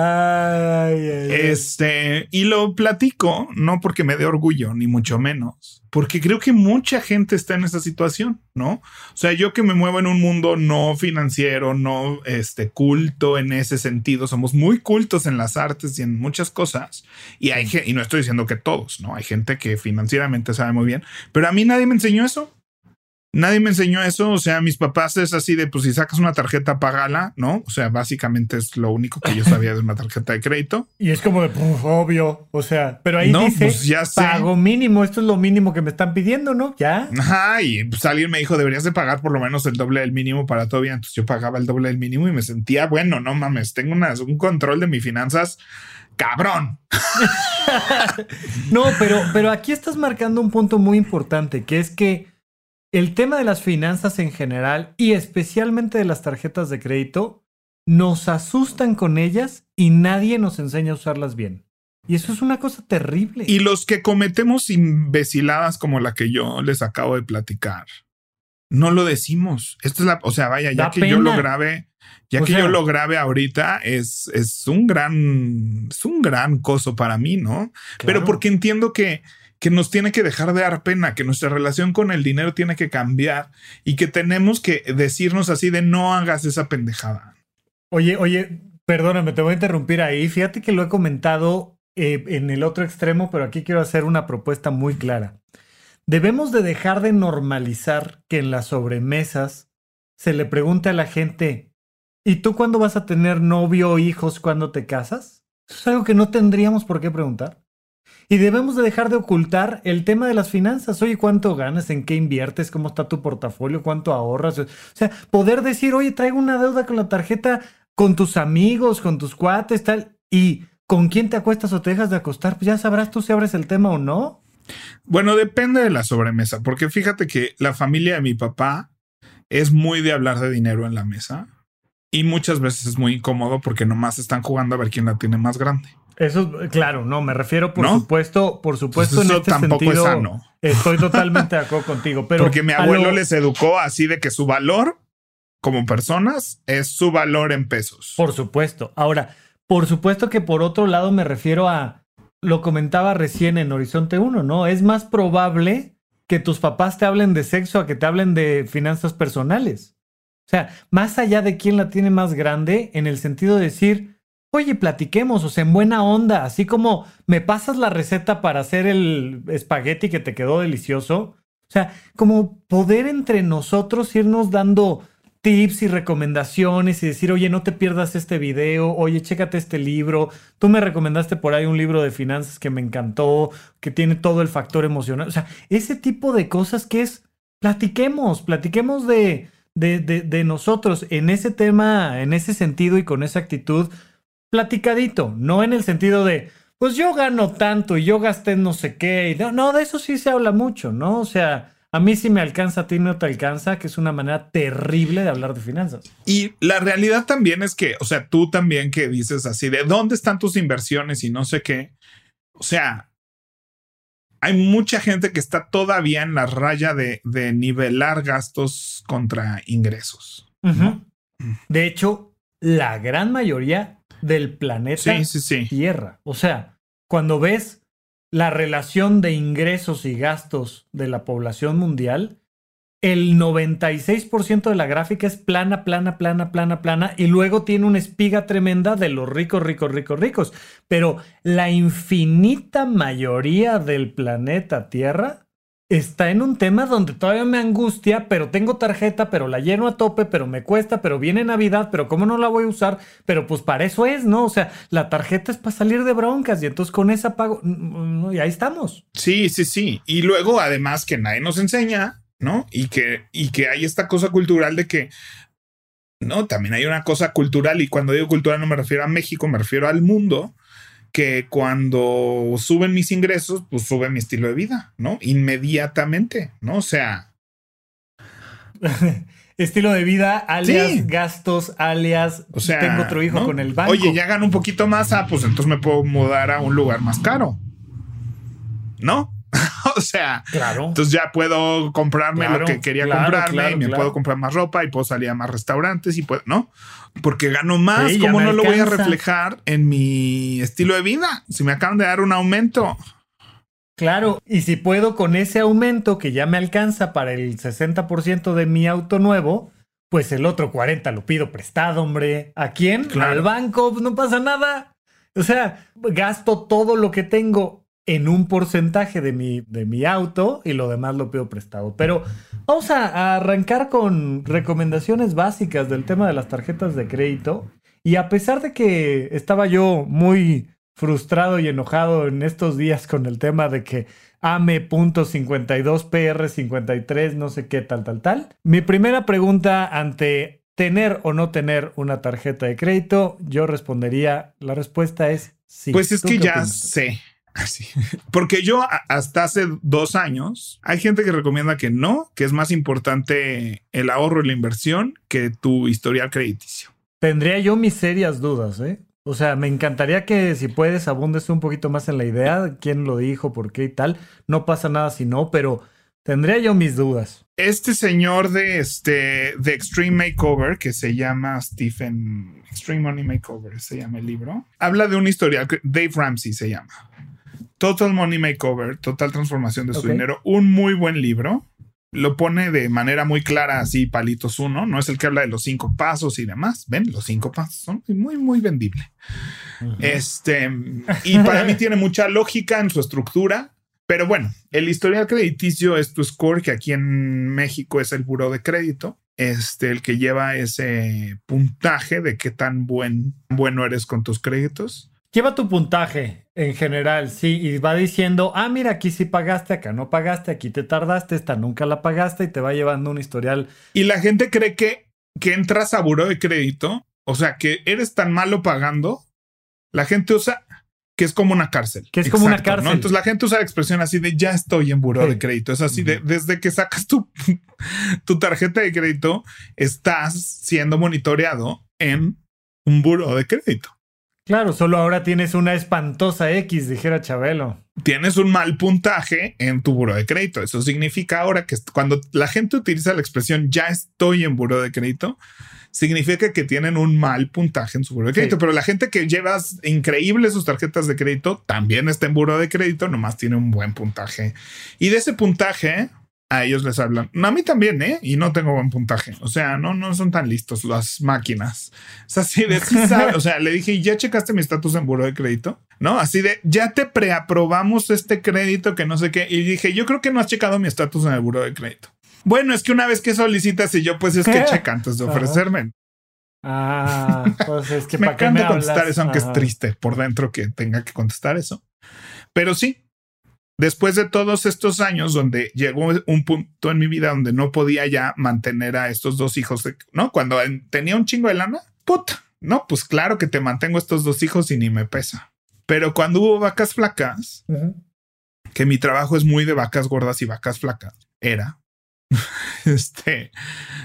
Este, y lo platico, no porque me dé orgullo, ni mucho menos, porque creo que mucha gente está en esa situación, ¿no? O sea, yo que me muevo en un mundo no financiero, no este, culto en ese sentido, somos muy cultos en las artes y en muchas cosas, y, hay, y no estoy diciendo que todos, ¿no? Hay gente que financieramente sabe muy bien, pero a mí nadie me enseñó eso. Nadie me enseñó eso, o sea, mis papás es así de, pues si sacas una tarjeta, pagala, ¿no? O sea, básicamente es lo único que yo sabía de una tarjeta de crédito. Y es como de, obvio, o sea, pero ahí no, dice, pues ya pago mínimo, esto es lo mínimo que me están pidiendo, ¿no? Ya. Ajá, y pues alguien me dijo, deberías de pagar por lo menos el doble del mínimo para todo bien. Entonces yo pagaba el doble del mínimo y me sentía, bueno, no mames, tengo un control de mis finanzas cabrón. no, pero, pero aquí estás marcando un punto muy importante, que es que el tema de las finanzas en general y especialmente de las tarjetas de crédito, nos asustan con ellas y nadie nos enseña a usarlas bien. Y eso es una cosa terrible. Y los que cometemos imbeciladas como la que yo les acabo de platicar, no lo decimos. Esto es la, o sea, vaya, ya que yo lo grabé, ya que yo lo grabé ahorita, es, es un gran, es un gran coso para mí, ¿no? Pero porque entiendo que que nos tiene que dejar de dar pena, que nuestra relación con el dinero tiene que cambiar y que tenemos que decirnos así de no hagas esa pendejada. Oye, oye, perdóname, te voy a interrumpir ahí. Fíjate que lo he comentado eh, en el otro extremo, pero aquí quiero hacer una propuesta muy clara. Debemos de dejar de normalizar que en las sobremesas se le pregunte a la gente, ¿y tú cuándo vas a tener novio o hijos cuando te casas? Eso es algo que no tendríamos por qué preguntar. Y debemos de dejar de ocultar el tema de las finanzas. Oye, ¿cuánto ganas? ¿En qué inviertes? ¿Cómo está tu portafolio? ¿Cuánto ahorras? O sea, poder decir, oye, traigo una deuda con la tarjeta con tus amigos, con tus cuates, tal. Y con quién te acuestas o te dejas de acostar, pues ya sabrás tú si abres el tema o no. Bueno, depende de la sobremesa, porque fíjate que la familia de mi papá es muy de hablar de dinero en la mesa y muchas veces es muy incómodo porque nomás están jugando a ver quién la tiene más grande. Eso, claro, no, me refiero, por supuesto, por supuesto, pues en este tampoco sentido, es sano. Estoy totalmente de acuerdo contigo, pero. Porque mi abuelo les educó así de que su valor como personas es su valor en pesos. Por supuesto. Ahora, por supuesto que por otro lado me refiero a. Lo comentaba recién en Horizonte 1, ¿no? Es más probable que tus papás te hablen de sexo a que te hablen de finanzas personales. O sea, más allá de quién la tiene más grande, en el sentido de decir Oye, platiquemos, o sea, en buena onda, así como me pasas la receta para hacer el espagueti que te quedó delicioso. O sea, como poder entre nosotros irnos dando tips y recomendaciones y decir, oye, no te pierdas este video, oye, chécate este libro. Tú me recomendaste por ahí un libro de finanzas que me encantó, que tiene todo el factor emocional. O sea, ese tipo de cosas que es, platiquemos, platiquemos de, de, de, de nosotros en ese tema, en ese sentido y con esa actitud platicadito, no en el sentido de, pues yo gano tanto y yo gasté no sé qué. no, no, de eso sí se habla mucho, ¿no? O sea, a mí sí me alcanza, a ti no te alcanza, que es una manera terrible de hablar de finanzas. Y la realidad también es que, o sea, tú también que dices así, ¿de dónde están tus inversiones y no sé qué? O sea, hay mucha gente que está todavía en la raya de, de nivelar gastos contra ingresos. De hecho, la gran mayoría del planeta Tierra. O sea, cuando ves la relación de ingresos y gastos de la población mundial, el 96% de la gráfica es plana, plana, plana, plana, plana, y luego tiene una espiga tremenda de los ricos, ricos, ricos, ricos. Pero la infinita mayoría del planeta Tierra está en un tema donde todavía me angustia, pero tengo tarjeta, pero la lleno a tope, pero me cuesta, pero viene Navidad, pero ¿cómo no la voy a usar? Pero pues para eso es, ¿no? O sea, la tarjeta es para salir de broncas y entonces con esa pago y ahí estamos. Sí, sí, sí. Y luego además que nadie nos enseña, ¿no? Y que, y que hay esta cosa cultural de que, no, también hay una cosa cultural y cuando digo cultural no me refiero a México, me refiero al mundo que cuando suben mis ingresos, pues sube mi estilo de vida, ¿no? Inmediatamente, ¿no? O sea. estilo de vida, alias gastos, alias o sea, tengo otro hijo con el banco. Oye, ya gano un poquito más, ah, pues entonces me puedo mudar a un lugar más caro. ¿No? o sea, claro. entonces ya puedo comprarme lo que quería comprarme y me puedo comprar más ropa y puedo salir a más restaurantes y puedo, ¿no? Porque gano más, ¿cómo no lo voy a reflejar en mi estilo de vida? Si me acaban de dar un aumento. Claro, y si puedo con ese aumento que ya me alcanza para el 60% de mi auto nuevo, pues el otro 40 lo pido prestado, hombre. ¿A quién? Al banco, no pasa nada. O sea, gasto todo lo que tengo en un porcentaje de mi, de mi auto y lo demás lo pido prestado. Pero vamos a, arrancar con recomendaciones básicas del tema de las tarjetas de crédito. Y a pesar de que estaba yo muy frustrado y enojado en estos días con el tema de que AME.52 PR53, no sé qué, tal, tal, tal. Mi primera pregunta ante tener o no tener una tarjeta de crédito, yo respondería, la respuesta es sí. Pues es que ya sé. Así. Porque yo hasta hace dos años hay gente que recomienda que no, que es más importante el ahorro y la inversión que tu historial crediticio. Tendría yo mis serias dudas, ¿eh? O sea, me encantaría que si puedes abundes un poquito más en la idea, quién lo dijo, por qué y tal. No pasa nada si no, pero tendría yo mis dudas. Este señor de este de Extreme Makeover que se llama Stephen Extreme Money Makeover, se llama el libro. Habla de una historia, Dave Ramsey se llama. Total Money Makeover, Total Transformación de su dinero, un muy buen libro. Lo pone de manera muy clara, así palitos uno. No es el que habla de los cinco pasos y demás. Ven, los cinco pasos son muy, muy vendible. Este, y para mí tiene mucha lógica en su estructura. Pero bueno, el historial crediticio es tu score, que aquí en México es el buro de crédito. Este, el que lleva ese puntaje de qué tan buen, bueno eres con tus créditos. Lleva tu puntaje en general, sí, y va diciendo, ah, mira, aquí sí pagaste, acá no pagaste, aquí te tardaste, esta nunca la pagaste y te va llevando un historial. Y la gente cree que, que entras a buro de crédito, o sea, que eres tan malo pagando, la gente usa que es como una cárcel. Que es como una cárcel. Entonces la gente usa la expresión así de ya estoy en buro de crédito. Es así de desde que sacas tu, tu tarjeta de crédito, estás siendo monitoreado en un buro de crédito. Claro, solo ahora tienes una espantosa X, dijera Chabelo. Tienes un mal puntaje en tu buro de crédito. Eso significa ahora que cuando la gente utiliza la expresión ya estoy en buro de crédito, significa que tienen un mal puntaje en su buro de crédito. Pero la gente que lleva increíbles sus tarjetas de crédito también está en buro de crédito, nomás tiene un buen puntaje. Y de ese puntaje, a ellos les hablan. No, a mí también, ¿eh? Y no tengo buen puntaje. O sea, no, no son tan listos las máquinas. Es así de, o sea, le dije, ¿ya checaste mi estatus en buro de crédito? ¿No? Así de, ya te preaprobamos este crédito que no sé qué. Y dije, yo creo que no has checado mi estatus en el buro de crédito. Bueno, es que una vez que solicitas y yo, pues es que checa antes de ofrecerme. Ah, pues es que me encanta contestar eso, aunque es triste por dentro que tenga que contestar eso. Pero sí, Después de todos estos años donde llegó un punto en mi vida donde no podía ya mantener a estos dos hijos, ¿no? Cuando tenía un chingo de lana, puta, no, pues claro que te mantengo estos dos hijos y ni me pesa. Pero cuando hubo vacas flacas, que mi trabajo es muy de vacas gordas y vacas flacas, era, este,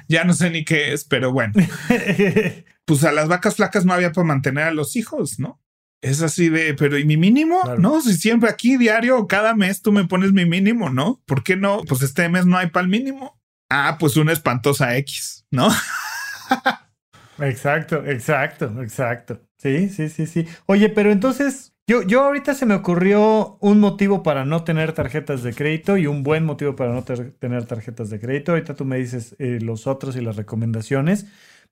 ya no sé ni qué es, pero bueno. pues a las vacas flacas no había para mantener a los hijos, ¿no? Es así de, pero ¿y mi mínimo? No, si siempre aquí diario, cada mes tú me pones mi mínimo, ¿no? ¿Por qué no? Pues este mes no hay para el mínimo. Ah, pues una espantosa X, ¿no? exacto, exacto, exacto. Sí, sí, sí, sí. Oye, pero entonces, yo, yo ahorita se me ocurrió un motivo para no tener tarjetas de crédito y un buen motivo para no tener tarjetas de crédito. Ahorita tú me dices eh, los otros y las recomendaciones.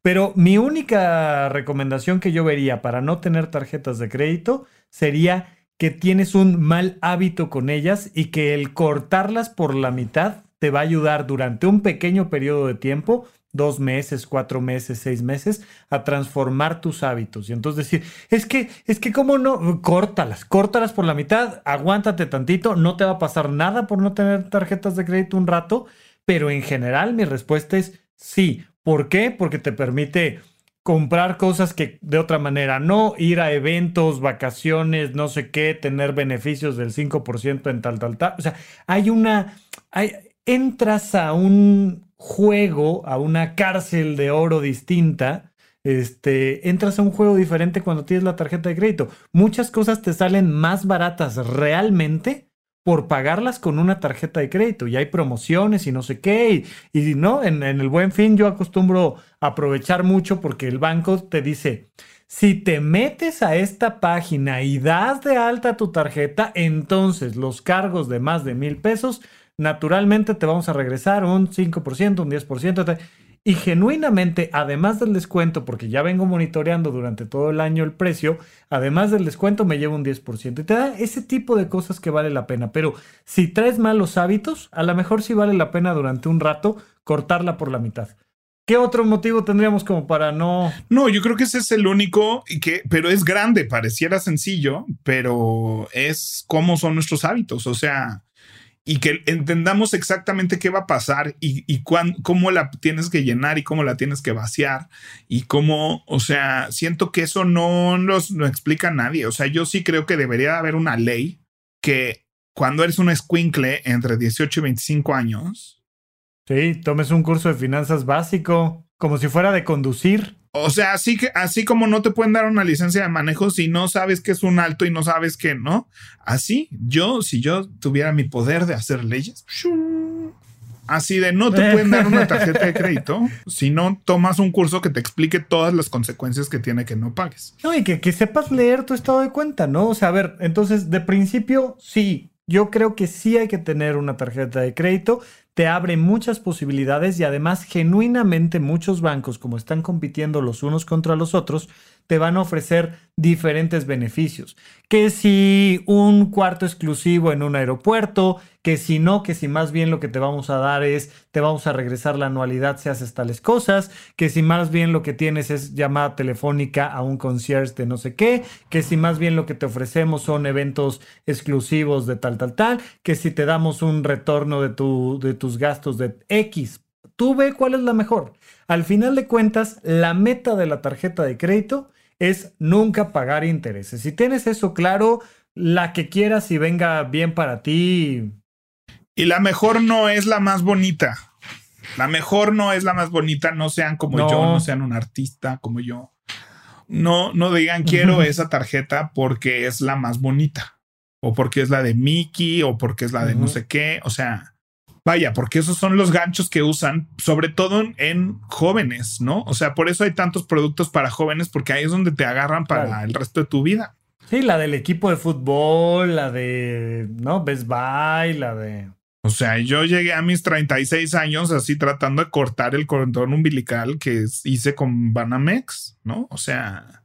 Pero mi única recomendación que yo vería para no tener tarjetas de crédito sería que tienes un mal hábito con ellas y que el cortarlas por la mitad te va a ayudar durante un pequeño periodo de tiempo, dos meses, cuatro meses, seis meses, a transformar tus hábitos. Y entonces decir, es que, es que, ¿cómo no? Córtalas, córtalas por la mitad, aguántate tantito, no te va a pasar nada por no tener tarjetas de crédito un rato, pero en general mi respuesta es sí. ¿Por qué? Porque te permite comprar cosas que de otra manera no, ir a eventos, vacaciones, no sé qué, tener beneficios del 5% en tal, tal, tal. O sea, hay una, hay, entras a un juego, a una cárcel de oro distinta. Este, entras a un juego diferente cuando tienes la tarjeta de crédito. Muchas cosas te salen más baratas realmente por pagarlas con una tarjeta de crédito y hay promociones y no sé qué. Y, no, en, en, el buen fin yo acostumbro aprovechar mucho porque el banco te dice, si te metes a esta página y das de alta tu tarjeta, entonces los cargos de más de mil pesos, naturalmente te vamos a regresar un 5%, un 10%. Y genuinamente, además del descuento, porque ya vengo monitoreando durante todo el año el precio, además del descuento me lleva un 10%. Y te da ese tipo de cosas que vale la pena. Pero si traes malos hábitos, a lo mejor sí vale la pena durante un rato cortarla por la mitad. ¿Qué otro motivo tendríamos como para no? No, yo creo que ese es el único que, pero es grande, pareciera sencillo, pero es cómo son nuestros hábitos. O sea, y que entendamos exactamente qué va a pasar y, y cómo la tienes que llenar y cómo la tienes que vaciar y cómo, o sea, siento que eso no nos lo explica nadie. O sea, yo sí creo que debería haber una ley que cuando eres un escuincle entre 18 y 25 años. Sí, tomes un curso de finanzas básico, como si fuera de conducir. O sea, así que, así como no te pueden dar una licencia de manejo si no sabes que es un alto y no sabes que no. Así, yo, si yo tuviera mi poder de hacer leyes, así de no te pueden dar una tarjeta de crédito si no tomas un curso que te explique todas las consecuencias que tiene que no pagues. No, y que, que sepas leer tu estado de cuenta, ¿no? O sea, a ver, entonces, de principio, sí, yo creo que sí hay que tener una tarjeta de crédito te abre muchas posibilidades y además genuinamente muchos bancos, como están compitiendo los unos contra los otros, te van a ofrecer diferentes beneficios. Que si un cuarto exclusivo en un aeropuerto, que si no, que si más bien lo que te vamos a dar es, te vamos a regresar la anualidad si haces tales cosas, que si más bien lo que tienes es llamada telefónica a un concierge de no sé qué, que si más bien lo que te ofrecemos son eventos exclusivos de tal, tal, tal, que si te damos un retorno de, tu, de tus gastos de X. Tú ve cuál es la mejor. Al final de cuentas, la meta de la tarjeta de crédito es nunca pagar intereses. Si tienes eso claro, la que quieras y venga bien para ti. Y la mejor no es la más bonita. La mejor no es la más bonita. No sean como yo, no sean un artista como yo. No, no digan quiero esa tarjeta porque es la más bonita. O porque es la de Mickey, o porque es la de no sé qué. O sea, Vaya, porque esos son los ganchos que usan, sobre todo en, jóvenes, ¿no? O sea, por eso hay tantos productos para jóvenes, porque ahí es donde te agarran para el resto de tu vida. Sí, la del equipo de fútbol, la de, ¿no? Best Buy, la de... O sea, yo llegué a mis 36 años así tratando de cortar el cordón umbilical que hice con Banamex, ¿no? O sea,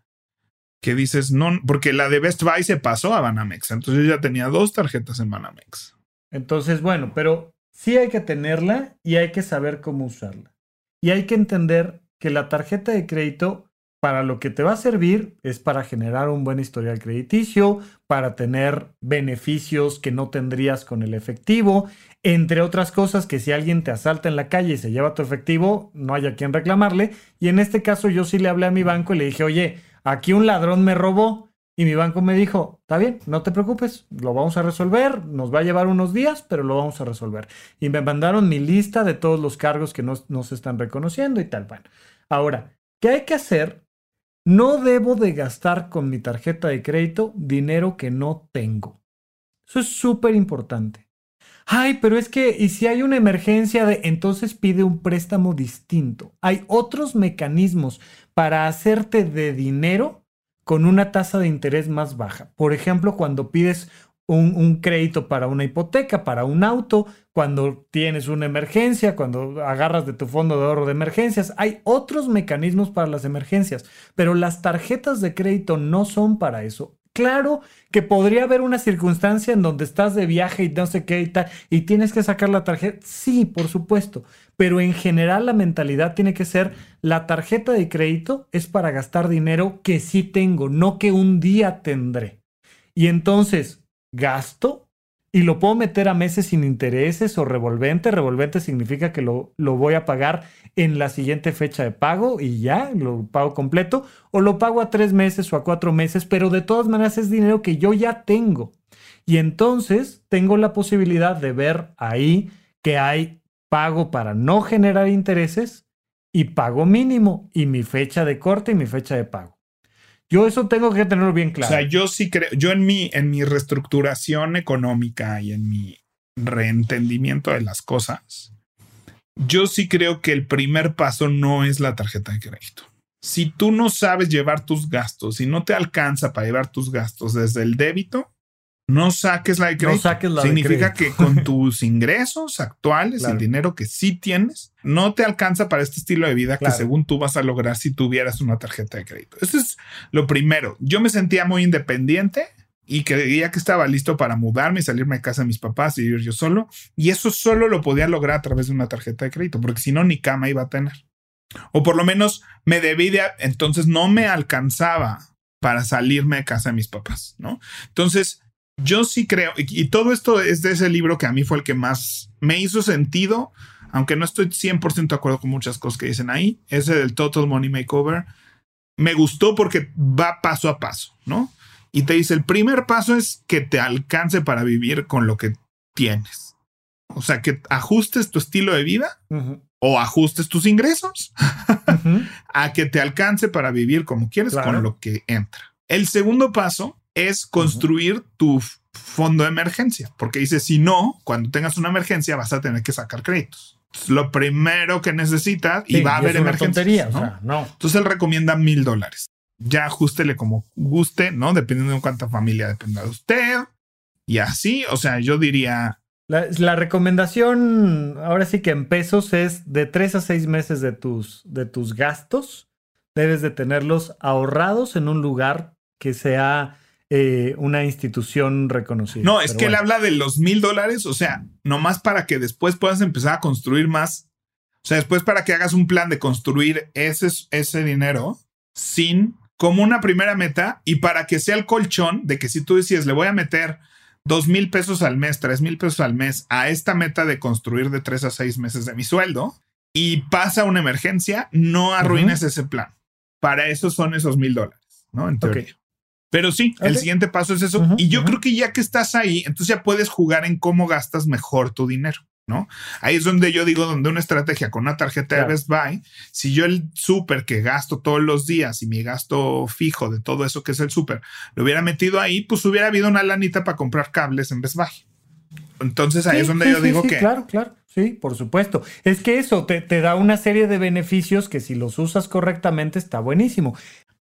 que dices, no, porque la de Best Buy se pasó a Banamex, entonces yo ya tenía dos tarjetas en Banamex. Entonces, bueno, pero sí hay que tenerla y hay que saber cómo usarla. Y hay que entender que la tarjeta de crédito para lo que te va a servir es para generar un buen historial crediticio, para tener beneficios que no tendrías con el efectivo, entre otras cosas que si alguien te asalta en la calle y se lleva tu efectivo, no haya quien reclamarle. Y en este caso yo sí le hablé a mi banco y le dije, oye, aquí un ladrón me robó Y mi banco me dijo, está bien, no te preocupes, lo vamos a resolver, nos va a llevar unos días, pero lo vamos a resolver. Y me mandaron mi lista de todos los cargos que no, se están reconociendo y tal. Bueno, ahora, ¿qué hay que hacer? No debo de gastar con mi tarjeta de crédito dinero que no tengo. Eso es súper importante. Ay, pero es que, ¿y si hay una emergencia de, entonces pide un préstamo distinto? Hay otros mecanismos para hacerte de dinero con una tasa de interés más baja. Por ejemplo, cuando pides un, crédito para una hipoteca, para un auto, cuando tienes una emergencia, cuando agarras de tu fondo de ahorro de emergencias. Hay otros mecanismos para las emergencias, pero las tarjetas de crédito no son para eso. Claro que podría haber una circunstancia en donde estás de viaje y no sé qué y tal, y tienes que sacar la tarjeta. Sí, por supuesto, pero en general la mentalidad tiene que ser la tarjeta de crédito es para gastar dinero que sí tengo, no que un día tendré. Y entonces gasto y lo puedo meter a meses sin intereses o revolvente. Revolvente significa que lo, lo, voy a pagar en la siguiente fecha de pago y ya, lo pago completo. O lo pago a tres meses o a cuatro meses, pero de todas maneras es dinero que yo ya tengo. Y entonces tengo la posibilidad de ver ahí que hay pago para no generar intereses y pago mínimo y mi fecha de corte y mi fecha de pago. Yo eso tengo que tenerlo bien claro. O sea, yo sí creo, yo en mi, en mi reestructuración económica y en mi reentendimiento de las cosas, yo sí creo que el primer paso no es la tarjeta de crédito. Si tú no sabes llevar tus gastos y no te alcanza para llevar tus gastos desde el débito, no saques la de crédito. No saques la Significa que con tus ingresos actuales, el dinero que sí tienes, no te alcanza para este estilo de vida que según tú vas a lograr si tuvieras una tarjeta de crédito. Eso es lo primero. Yo me sentía muy independiente y creía que estaba listo para mudarme y salirme de casa de mis papás y vivir yo solo. Y eso solo lo podía lograr a través de una tarjeta de crédito, porque si no, ni cama iba a tener. O por lo menos me debía, entonces no me alcanzaba para salirme de casa de mis papás, ¿no? Entonces, yo sí creo, y, todo esto es de ese libro que a mí fue el que más me hizo sentido, aunque no estoy 100% de acuerdo con muchas cosas que dicen ahí, ese del Total Money Makeover, me gustó porque va paso a paso, ¿no? Y te dice, el primer paso es que te alcance para vivir con lo que tienes. O sea, que ajustes tu estilo de vida o ajustes tus ingresos a que te alcance para vivir como quieres con lo que entra. El segundo paso es construir tu fondo de emergencia, porque dice, si no, cuando tengas una emergencia vas a tener que sacar créditos. lo primero que necesitas y va a haber emergencias. ¿no? Entonces él recomienda mil dólares. Ya ajustele como guste, ¿no? Dependiendo de cuánta familia dependa de usted. Y así, o sea, yo diría... La, la, recomendación, ahora sí que en pesos, es de tres a seis meses de tus, de tus gastos. Debes de tenerlos ahorrados en un lugar que sea eh, una institución reconocida. No, es que él habla de los mil dólares, o sea, nomás para que después puedas empezar a construir más. O sea, después para que hagas un plan de construir ese, ese dinero sin como una primera meta y para que sea el colchón de que si tú decides le voy a meter dos mil pesos al mes, tres mil pesos al mes a esta meta de construir de tres a seis meses de mi sueldo y pasa una emergencia, no arruines ese plan. Para eso son esos mil dólares, ¿no? En teoría. Pero sí, el siguiente paso es eso. y yo creo que ya que estás ahí, entonces ya puedes jugar en cómo gastas mejor tu dinero. ¿no? Ahí es donde yo digo, donde una estrategia con una tarjeta de Best Buy, si yo el súper que gasto todos los días y mi gasto fijo de todo eso que es el súper, lo hubiera metido ahí, pues hubiera habido una lanita para comprar cables en Best Buy. Entonces ahí es donde yo digo que... Claro, claro. Sí, por supuesto. Es que eso te, te, da una serie de beneficios que si los usas correctamente está buenísimo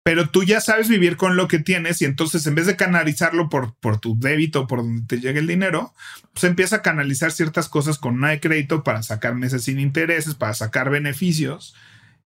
pero tú ya sabes vivir con lo que tienes y entonces en vez de canalizarlo por, por tu débito, por donde te llegue el dinero, pues empieza a canalizar ciertas cosas con una de crédito para sacar meses sin intereses, para sacar beneficios,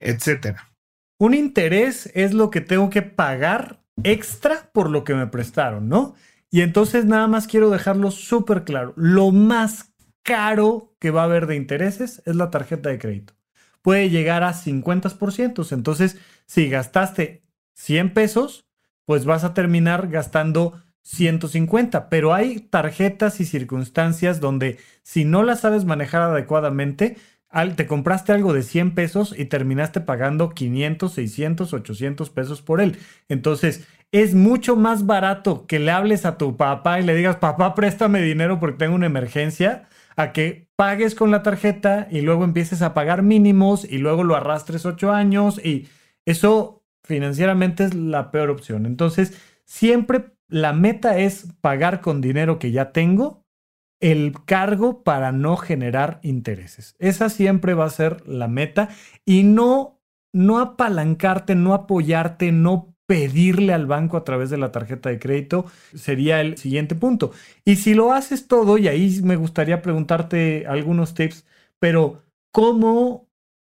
etcétera. Un interés es lo que tengo que pagar extra por lo que me prestaron, ¿no? Y entonces nada más quiero dejarlo súper claro. Lo más caro que va a haber de intereses es la tarjeta de crédito. Puede llegar a 50%. Entonces, si gastaste 100 pesos, pues vas a terminar gastando 150. Pero hay tarjetas y circunstancias donde si no las sabes manejar adecuadamente, te compraste algo de 100 pesos y terminaste pagando 500, 600, 800 pesos por él. Entonces, es mucho más barato que le hables a tu papá y le digas, papá, préstame dinero porque tengo una emergencia, a que pagues con la tarjeta y luego empieces a pagar mínimos y luego lo arrastres ocho años y eso financieramente es la peor opción. Entonces, siempre la meta es pagar con dinero que ya tengo el cargo para no generar intereses. Esa siempre va a ser la meta y no, no apalancarte, no apoyarte, no pedirle al banco a través de la tarjeta de crédito sería el siguiente punto. Y si lo haces todo, y ahí me gustaría preguntarte algunos tips, pero ¿cómo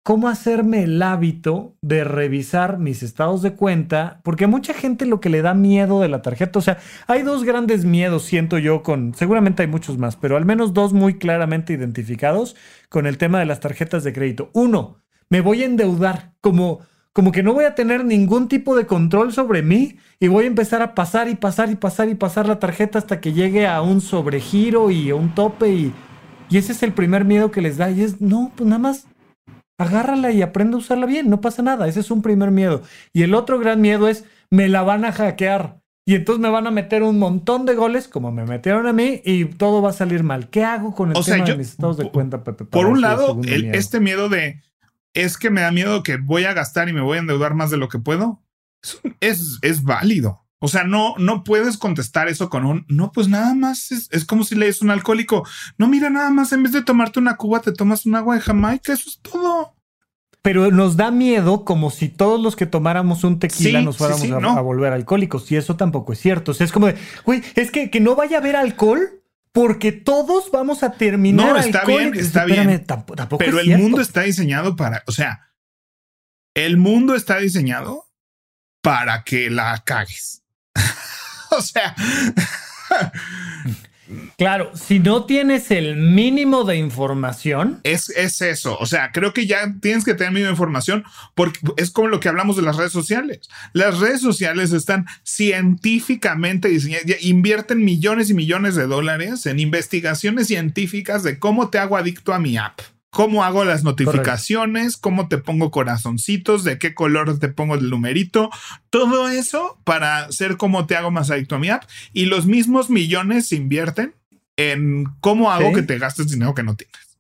cómo hacerme el hábito de revisar mis estados de cuenta, porque a mucha gente lo que le da miedo de la tarjeta, o sea, hay dos grandes miedos, siento yo, con, seguramente hay muchos más, pero al menos dos muy claramente identificados con el tema de las tarjetas de crédito. Uno, me voy a endeudar, como, como que no voy a tener ningún tipo de control sobre mí y voy a empezar a pasar y pasar y pasar y pasar la tarjeta hasta que llegue a un sobregiro y un tope y, y ese es el primer miedo que les da y es, no, pues nada más agárrala y aprende a usarla bien, no pasa nada, ese es un primer miedo. Y el otro gran miedo es, me la van a hackear. Y entonces me van a meter un montón de goles, como me metieron a mí, y todo va a salir mal. ¿Qué hago con el tema de mis estados de cuenta, Pepe? Por un lado, este miedo de es que me da miedo que voy a gastar y me voy a endeudar más de lo que puedo. Es, es, válido. O sea, no, no puedes contestar eso con un no, pues nada más es, es como si lees un alcohólico. No, mira, nada más en vez de tomarte una cuba, te tomas un agua de Jamaica. Eso es todo. Pero nos da miedo como si todos los que tomáramos un tequila nos fuéramos a, volver alcohólicos. Y eso tampoco es cierto. O sea, es como de, güey, es que, que no vaya a haber alcohol porque todos vamos a terminar. No, está bien, está bien. pero el mundo está diseñado para, o sea, el mundo está diseñado para que la cagues. o sea. Claro, si no tienes el mínimo de información. Es, es eso. O sea, creo que ya tienes que tener mínimo de información porque es como lo que hablamos de las redes sociales. Las redes sociales están científicamente diseñadas, invierten millones y millones de dólares en investigaciones científicas de cómo te hago adicto a mi app cómo hago las notificaciones, cómo te pongo corazoncitos, de qué color te pongo el numerito, todo eso para ser como te hago más adicto a mi app. Y los mismos millones se invierten en cómo hago que te gastes dinero que no tienes.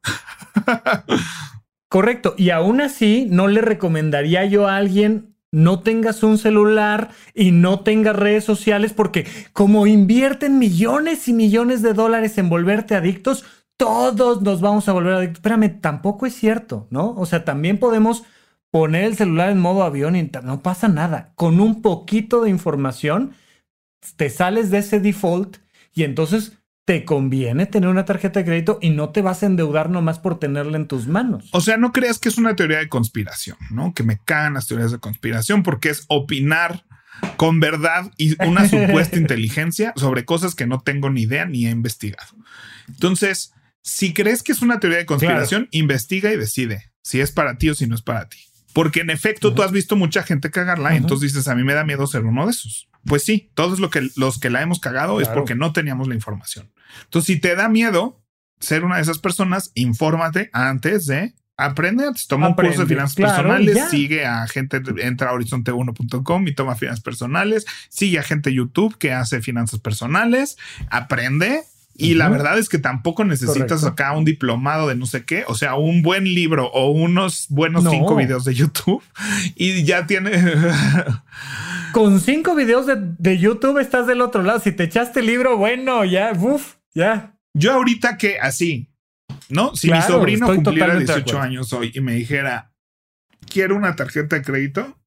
Correcto. Y aún así, no le recomendaría yo a alguien no tengas un celular y no tengas redes sociales porque como invierten millones y millones de dólares en volverte adictos, todos nos vamos a volver adictos. Espérame, tampoco es cierto, ¿no? O sea, también podemos poner el celular en modo avión y no pasa nada. Con un poquito de información, te sales de ese default y entonces te conviene tener una tarjeta de crédito y no te vas a endeudar nomás por tenerla en tus manos. O sea, no creas que es una teoría de conspiración, ¿no? Que me cagan las teorías de conspiración porque es opinar con verdad y una supuesta inteligencia sobre cosas que no tengo ni idea ni he investigado. Entonces, si crees que es una teoría de conspiración, investiga y decide si es para ti o si no es para ti. Porque en efecto, tú has visto mucha gente cagarla y entonces dices, a mí me da miedo ser uno de esos. Pues sí, todos lo que, los que la hemos cagado es porque no teníamos la información. Entonces, si te da miedo ser una de esas personas, infórmate antes de aprender. Toma un curso de finanzas personales, sigue a gente, entra a horizonte1.com y toma finanzas personales, sigue a gente YouTube que hace finanzas personales, aprende y la verdad es que tampoco necesitas acá un diplomado de no sé qué, o sea, un buen libro o unos buenos cinco videos de YouTube y ya tiene... Con cinco videos de, YouTube estás del otro lado. Si te echaste el libro, bueno, ya, uff, ya. Yo ahorita que así, ¿no? Si mi sobrino cumpliera 18 años hoy y me dijera, quiero una tarjeta de crédito,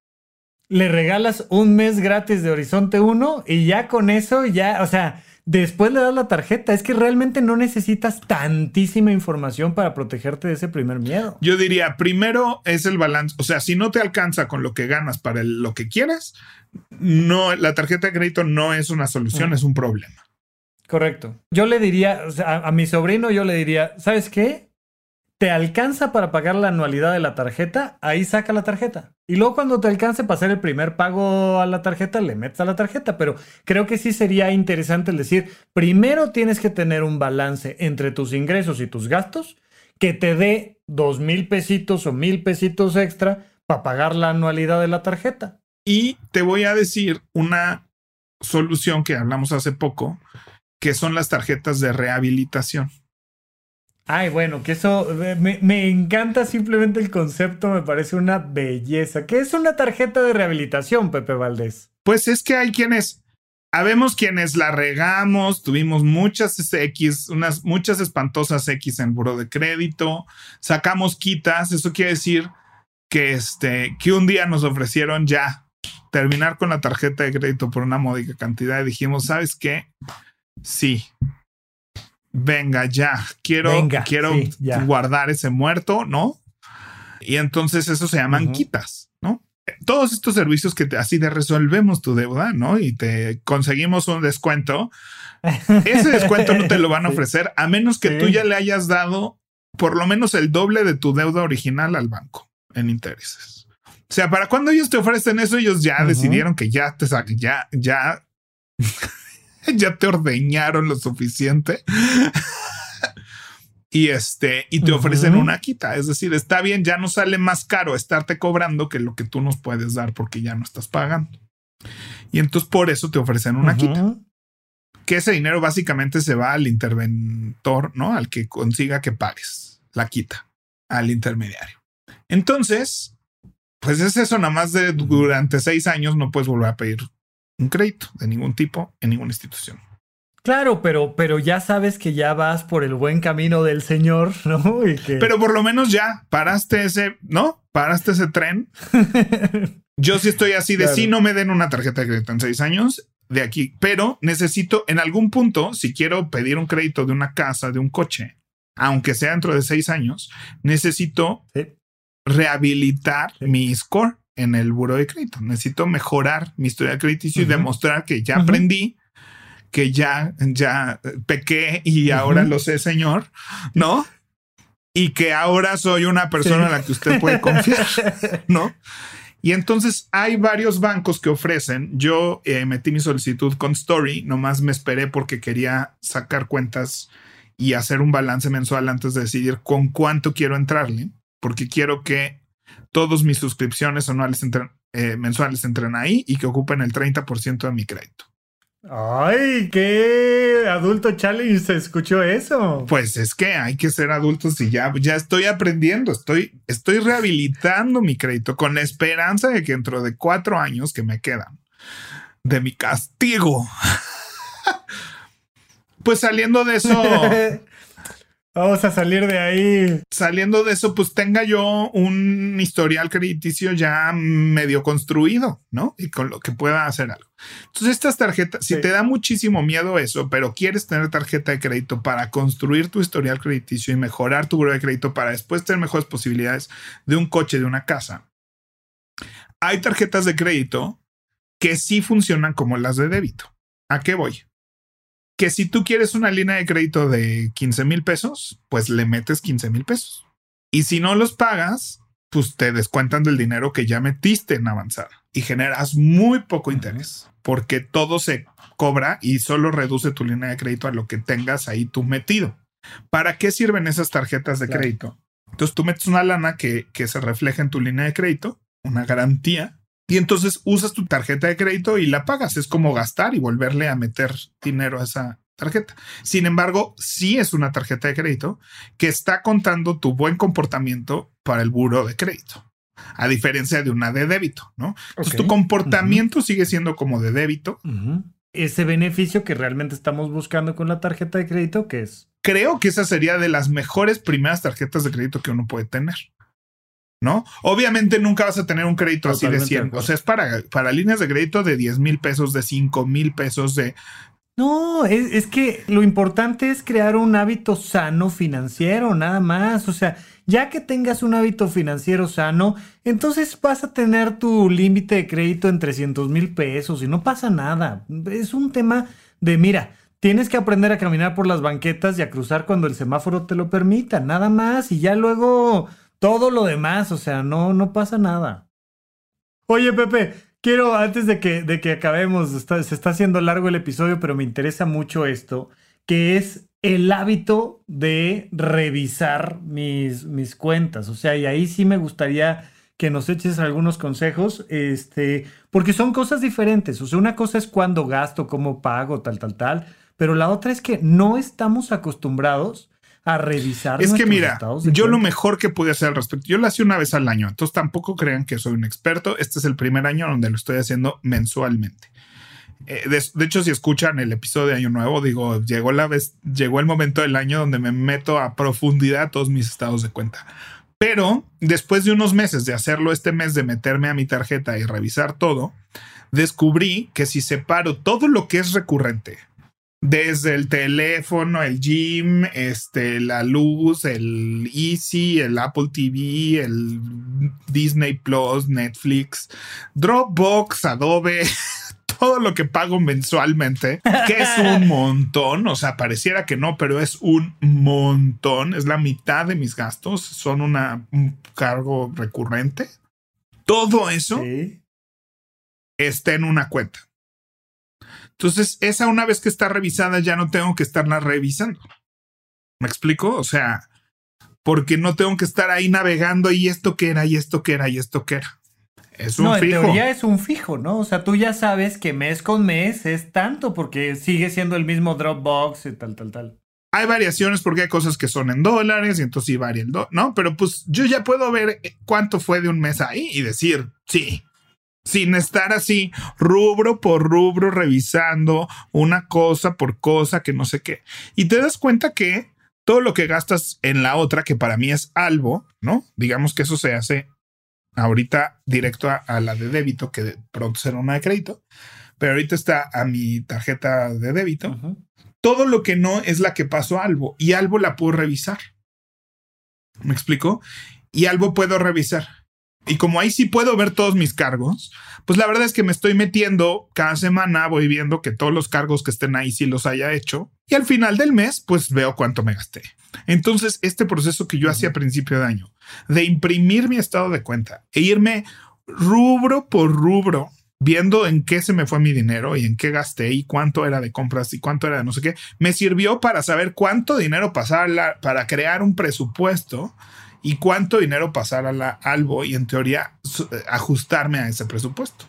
le regalas un mes gratis de Horizonte 1 y ya con eso, ya, o sea, Después le das la tarjeta. Es que realmente no necesitas tantísima información para protegerte de ese primer miedo. Yo diría, primero es el balance. O sea, si no te alcanza con lo que ganas para lo que quieres, no, la tarjeta de crédito no es una solución, es un problema. Correcto. Yo le diría, a mi sobrino yo le diría, ¿sabes qué? Te alcanza para pagar la anualidad de la tarjeta, ahí saca la tarjeta. Y luego cuando te alcance para hacer el primer pago a la tarjeta, le metes a la tarjeta. Pero creo que sí sería interesante el decir, primero tienes que tener un balance entre tus ingresos y tus gastos que te dé dos mil pesitos o mil pesitos extra para pagar la anualidad de la tarjeta. Y te voy a decir una solución que hablamos hace poco, que son las tarjetas de rehabilitación. Ay, bueno, que eso me, me, encanta simplemente el concepto, me parece una belleza. ¿Qué es una tarjeta de rehabilitación, Pepe Valdés? Pues es que hay quienes, habemos quienes la regamos, tuvimos muchas X, unas muchas espantosas X en buro de crédito, sacamos quitas, eso quiere decir que este, que un día nos ofrecieron ya terminar con la tarjeta de crédito por una módica cantidad y dijimos, ¿sabes qué? Sí, venga, ya, quiero, quiero guardar ese muerto, ¿no? Y entonces eso se llaman quitas, ¿no? Todos estos servicios que te, así de resolvemos tu deuda, ¿no? Y te conseguimos un descuento. Ese descuento no te lo van a ofrecer a menos que tú ya le hayas dado por lo menos el doble de tu deuda original al banco en intereses. O sea, para cuando ellos te ofrecen eso, ellos ya decidieron que ya te ya, ya ya te ordeñaron lo suficiente. y este, y te ofrecen una quita. Es decir, está bien, ya no sale más caro estarte cobrando que lo que tú nos puedes dar porque ya no estás pagando. Y entonces por eso te ofrecen una quita. Que ese dinero básicamente se va al interventor, ¿no? Al que consiga que pagues la quita, al intermediario. Entonces, pues es eso, nada más de durante seis años no puedes volver a pedir un crédito de ningún tipo en ninguna institución. Claro, pero, pero ya sabes que ya vas por el buen camino del Señor, ¿no? Pero por lo menos ya paraste ese, ¿no? Paraste ese tren. Yo sí estoy así de si no me den una tarjeta de crédito en seis años de aquí, pero necesito en algún punto, si quiero pedir un crédito de una casa, de un coche, aunque sea dentro de seis años, necesito rehabilitar mi score en el buro de crédito. Necesito mejorar mi historia crediticio y demostrar que ya aprendí, que ya, ya pequé y ahora lo sé, señor, ¿no? Y que ahora soy una persona en la que usted puede confiar, ¿no? Y entonces hay varios bancos que ofrecen. Yo eh, metí mi solicitud con Story, nomás me esperé porque quería sacar cuentas y hacer un balance mensual antes de decidir con cuánto quiero entrarle, porque quiero que todos mis suscripciones anuales eh, mensuales entren ahí y que ocupen el 30% de mi crédito. Ay, qué adulto challenge se escuchó eso. Pues es que hay que ser adultos y ya, ya estoy aprendiendo, estoy, estoy rehabilitando mi crédito con la esperanza de que dentro de cuatro años que me quedan de mi castigo, pues saliendo de eso, Vamos a salir de ahí. Saliendo de eso, pues tenga yo un historial crediticio ya medio construido, ¿no? Y con lo que pueda hacer algo. Entonces, estas tarjetas, si te da muchísimo miedo eso, pero quieres tener tarjeta de crédito para construir tu historial crediticio y mejorar tu buro de crédito para después tener mejores posibilidades de un coche, de una casa, hay tarjetas de crédito que sí funcionan como las de débito. ¿A qué voy? Que si tú quieres una línea de crédito de 15 mil pesos, pues le metes 15 mil pesos. Y si no los pagas, pues te descuentan del dinero que ya metiste en avanzada y generas muy poco interés porque todo se cobra y solo reduce tu línea de crédito a lo que tengas ahí tú metido. ¿Para qué sirven esas tarjetas de crédito? Entonces tú metes una lana que, que se refleja en tu línea de crédito, una garantía, y entonces usas tu tarjeta de crédito y la pagas. Es como gastar y volverle a meter dinero a esa tarjeta. Sin embargo, sí es una tarjeta de crédito que está contando tu buen comportamiento para el buro de crédito. A diferencia de una de débito, ¿no? Entonces tu comportamiento sigue siendo como de débito. Ese beneficio que realmente estamos buscando con la tarjeta de crédito, ¿qué es? Creo que esa sería de las mejores primeras tarjetas de crédito que uno puede tener. ¿No? Obviamente nunca vas a tener un crédito así de 100. O sea, es para, para líneas de crédito de 10 mil pesos, de 5 mil pesos, de... No, es, es, que lo importante es crear un hábito sano financiero, nada más. O sea, ya que tengas un hábito financiero sano, entonces vas a tener tu límite de crédito en 300 mil pesos y no pasa nada. Es un tema de, mira, tienes que aprender a caminar por las banquetas y a cruzar cuando el semáforo te lo permita, nada más. Y ya luego todo lo demás, o sea, no, no pasa nada. Oye, Pepe, quiero, antes de que, de que acabemos, se está haciendo largo el episodio, pero me interesa mucho esto, que es el hábito de revisar mis, mis cuentas. O sea, y ahí sí me gustaría que nos eches algunos consejos, este, porque son cosas diferentes. O sea, una cosa es cuando gasto, cómo pago, tal, tal, tal, pero la otra es que no estamos acostumbrados a revisar. Es que mira, yo lo mejor que pude hacer al respecto, yo lo hacía una vez al año, entonces tampoco crean que soy un experto. Este es el primer año donde lo estoy haciendo mensualmente. Eh, de, hecho, si escuchan el episodio de Año Nuevo, digo, llegó la vez, llegó el momento del año donde me meto a profundidad a todos mis estados de cuenta. Pero después de unos meses de hacerlo este mes, de meterme a mi tarjeta y revisar todo, descubrí que si separo todo lo que es recurrente, desde el teléfono, el gym, este, la luz, el Easy, el Apple TV, el Disney Plus, Netflix, Dropbox, Adobe, todo lo que pago mensualmente, que es un montón, o sea, pareciera que no, pero es un montón, es la mitad de mis gastos, son una, un cargo recurrente. Todo eso está en una cuenta. Entonces, esa una vez que está revisada, ya no tengo que estarla revisando. ¿Me explico? O sea, porque no tengo que estar ahí navegando y esto que era, y esto que era, y esto que era. Es un no, fijo. en teoría es un fijo, ¿no? O sea, tú ya sabes que mes con mes es tanto porque sigue siendo el mismo Dropbox y tal, tal, tal. Hay variaciones porque hay cosas que son en dólares y entonces sí varía el ¿no? Pero pues yo ya puedo ver cuánto fue de un mes ahí y decir, sí, sin estar así rubro por rubro revisando una cosa por cosa que no sé qué. Y te das cuenta que todo lo que gastas en la otra, que para mí es algo, ¿no? Digamos que eso se hace ahorita directo a, la de débito, que pronto será una de crédito, pero ahorita está a mi tarjeta de débito. Todo lo que no es la que pasó a Albo y Albo la puedo revisar. ¿Me explico? Y Albo puedo revisar. Y como ahí sí puedo ver todos mis cargos, pues la verdad es que me estoy metiendo cada semana, voy viendo que todos los cargos que estén ahí sí los haya hecho. Y al final del mes, pues veo cuánto me gasté. Entonces, este proceso que yo hacía a principio de año, de imprimir mi estado de cuenta e irme rubro por rubro, viendo en qué se me fue mi dinero y en qué gasté y cuánto era de compras y cuánto era de no sé qué, me sirvió para saber cuánto dinero pasar para crear un presupuesto y cuánto dinero pasar a la Albo y en teoría ajustarme a ese presupuesto.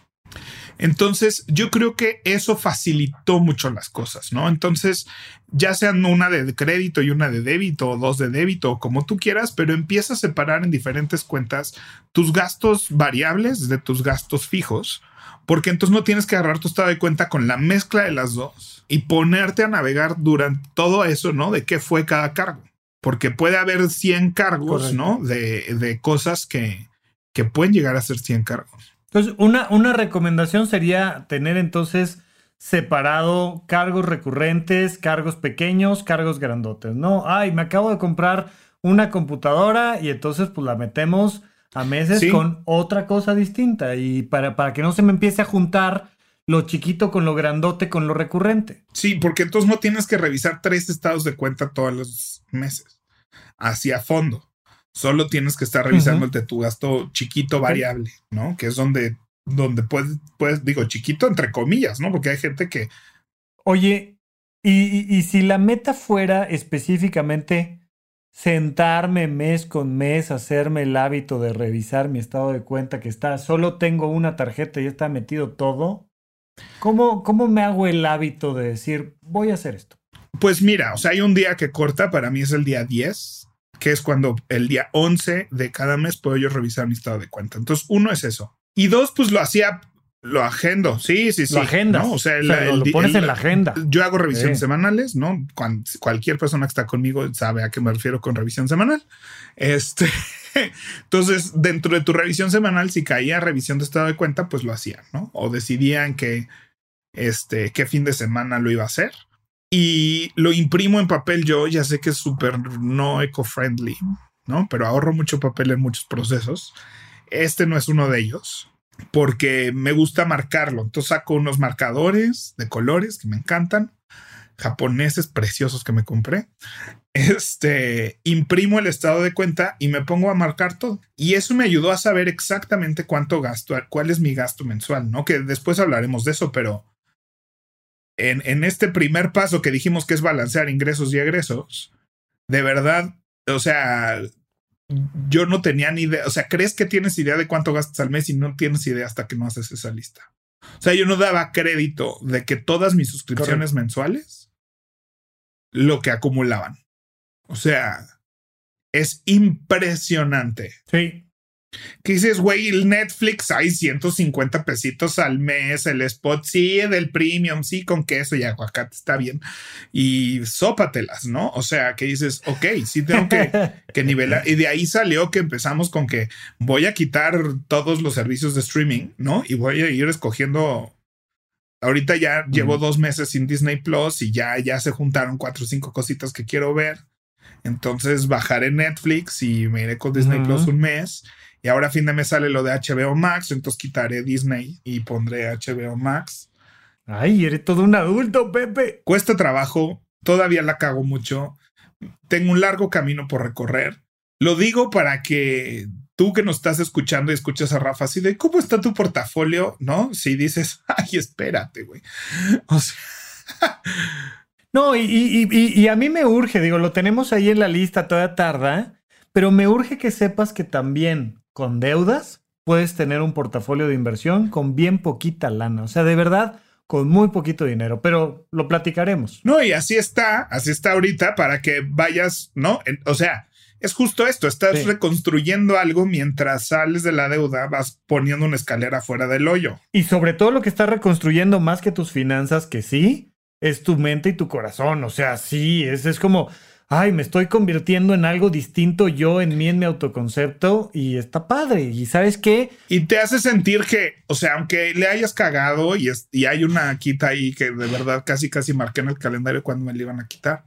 Entonces, yo creo que eso facilitó mucho las cosas, ¿no? Entonces, ya sean una de crédito y una de débito o dos de débito o como tú quieras, pero empieza a separar en diferentes cuentas tus gastos variables de tus gastos fijos, porque entonces no tienes que agarrar tu estado de cuenta con la mezcla de las dos y ponerte a navegar durante todo eso, ¿no? De qué fue cada cargo. Porque puede haber 100 cargos, ¿no? De, de cosas que, que pueden llegar a ser 100 cargos. Entonces, una, una recomendación sería tener entonces separado cargos recurrentes, cargos pequeños, cargos grandotes, ¿no? Ay, me acabo de comprar una computadora y entonces pues la metemos a meses con otra cosa distinta y para, para que no se me empiece a juntar lo chiquito con lo grandote con lo recurrente. Sí, porque entonces no tienes que revisar tres estados de cuenta todos los meses hacia fondo. Solo tienes que estar revisando el de tu gasto chiquito variable, ¿no? Que es donde, donde puedes, puedes, digo, chiquito entre comillas, ¿no? Porque hay gente que. Oye, y, y si la meta fuera específicamente sentarme mes con mes, hacerme el hábito de revisar mi estado de cuenta que está, solo tengo una tarjeta y está metido todo, ¿cómo, cómo me hago el hábito de decir, voy a hacer esto? Pues mira, o sea, hay un día que corta, para mí es el día 10, que es cuando el día 11 de cada mes puedo yo revisar mi estado de cuenta. Entonces, uno es eso. Y dos, pues lo hacía, lo agendo. Sí, sí, sí. Lo agenda. O sea, lo pones en la agenda. Yo hago revisiones semanales, ¿no? cualquier persona que está conmigo sabe a qué me refiero con revisión semanal. Este. Entonces, dentro de tu revisión semanal, si caía revisión de estado de cuenta, pues lo hacía, ¿no? O decidían que, este, qué fin de semana lo iba a hacer y lo imprimo en papel yo, ya sé que es súper no eco-friendly, ¿no? Pero ahorro mucho papel en muchos procesos. Este no es uno de ellos porque me gusta marcarlo. Entonces saco unos marcadores de colores que me encantan, japoneses preciosos que me compré. Este, imprimo el estado de cuenta y me pongo a marcar todo. Y eso me ayudó a saber exactamente cuánto gasto, cuál es mi gasto mensual, ¿no? Que después hablaremos de eso, pero en, este primer paso que dijimos que es balancear ingresos y egresos, de verdad, o sea, yo no tenía ni idea. O sea, crees que tienes idea de cuánto gastas al mes y no tienes idea hasta que no haces esa lista. O sea, yo no daba crédito de que todas mis suscripciones mensuales lo que acumulaban. O sea, es impresionante. Sí. Que dices, güey, el Netflix hay 150 pesitos al mes, el spot sí, del premium, sí, con queso y aguacate está bien. Y sópatelas, ¿no? O sea, que dices, ok, sí tengo que, que nivelar. Y de ahí salió que empezamos con que voy a quitar todos los servicios de streaming, ¿no? Y voy a ir escogiendo. Ahorita ya llevo dos meses sin Disney Plus y ya, ya se juntaron cuatro o cinco cositas que quiero ver. Entonces bajaré Netflix y me iré con Disney Plus un mes y ahora a fin de mes sale lo de HBO Max, entonces quitaré Disney y pondré HBO Max. Ay, eres todo un adulto, Pepe. Cuesta trabajo, todavía la cago mucho. Tengo un largo camino por recorrer. Lo digo para que tú que nos estás escuchando y escuchas a Rafa así de cómo está tu portafolio, ¿no? Si dices, ay, espérate, güey. O sea. No, y, y, y, y, a mí me urge, digo, lo tenemos ahí en la lista, todavía tarda, pero me urge que sepas que también con deudas, puedes tener un portafolio de inversión con bien poquita lana. O sea, de verdad, con muy poquito dinero, pero lo platicaremos. No, y así está, así está ahorita para que vayas, ¿no? O sea, es justo esto, estás reconstruyendo algo mientras sales de la deuda, vas poniendo una escalera fuera del hoyo. Y sobre todo lo que estás reconstruyendo más que tus finanzas, que sí, es tu mente y tu corazón. O sea, sí, es, es como ay, me estoy convirtiendo en algo distinto yo en mí, en mi autoconcepto, y está padre. ¿Y sabes qué? Y te hace sentir que, o sea, aunque le hayas cagado y, y hay una quita ahí que de verdad casi, casi marqué en el calendario cuando me le iban a quitar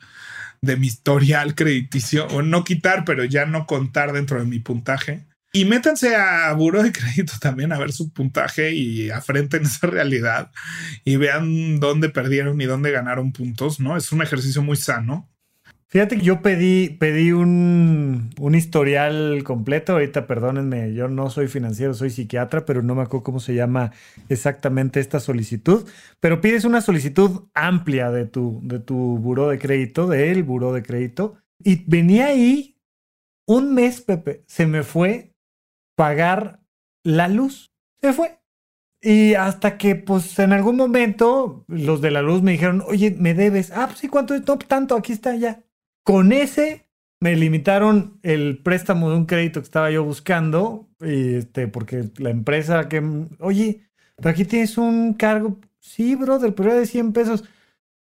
de mi historial crediticio, o no quitar, pero ya no contar dentro de mi puntaje. Y métanse a Buro de Crédito también a ver su puntaje y afrenten esa realidad y vean dónde perdieron y dónde ganaron puntos, ¿no? Es un ejercicio muy sano Fíjate que yo pedí, pedí un, un, historial completo. Ahorita, perdónenme, yo no soy financiero, soy psiquiatra, pero no me acuerdo cómo se llama exactamente esta solicitud. Pero pides una solicitud amplia de tu, de tu buró de crédito, del buró de crédito. Y venía ahí un mes, Pepe, se me fue pagar la luz. Se fue. Y hasta que, pues, en algún momento, los de la luz me dijeron, oye, me debes. Ah, pues sí, ¿cuánto es? No, tanto, aquí está ya. Con ese me limitaron el préstamo de un crédito que estaba yo buscando, este, porque la empresa que, oye, pero aquí tienes un cargo, sí, brother, pero de 100 pesos.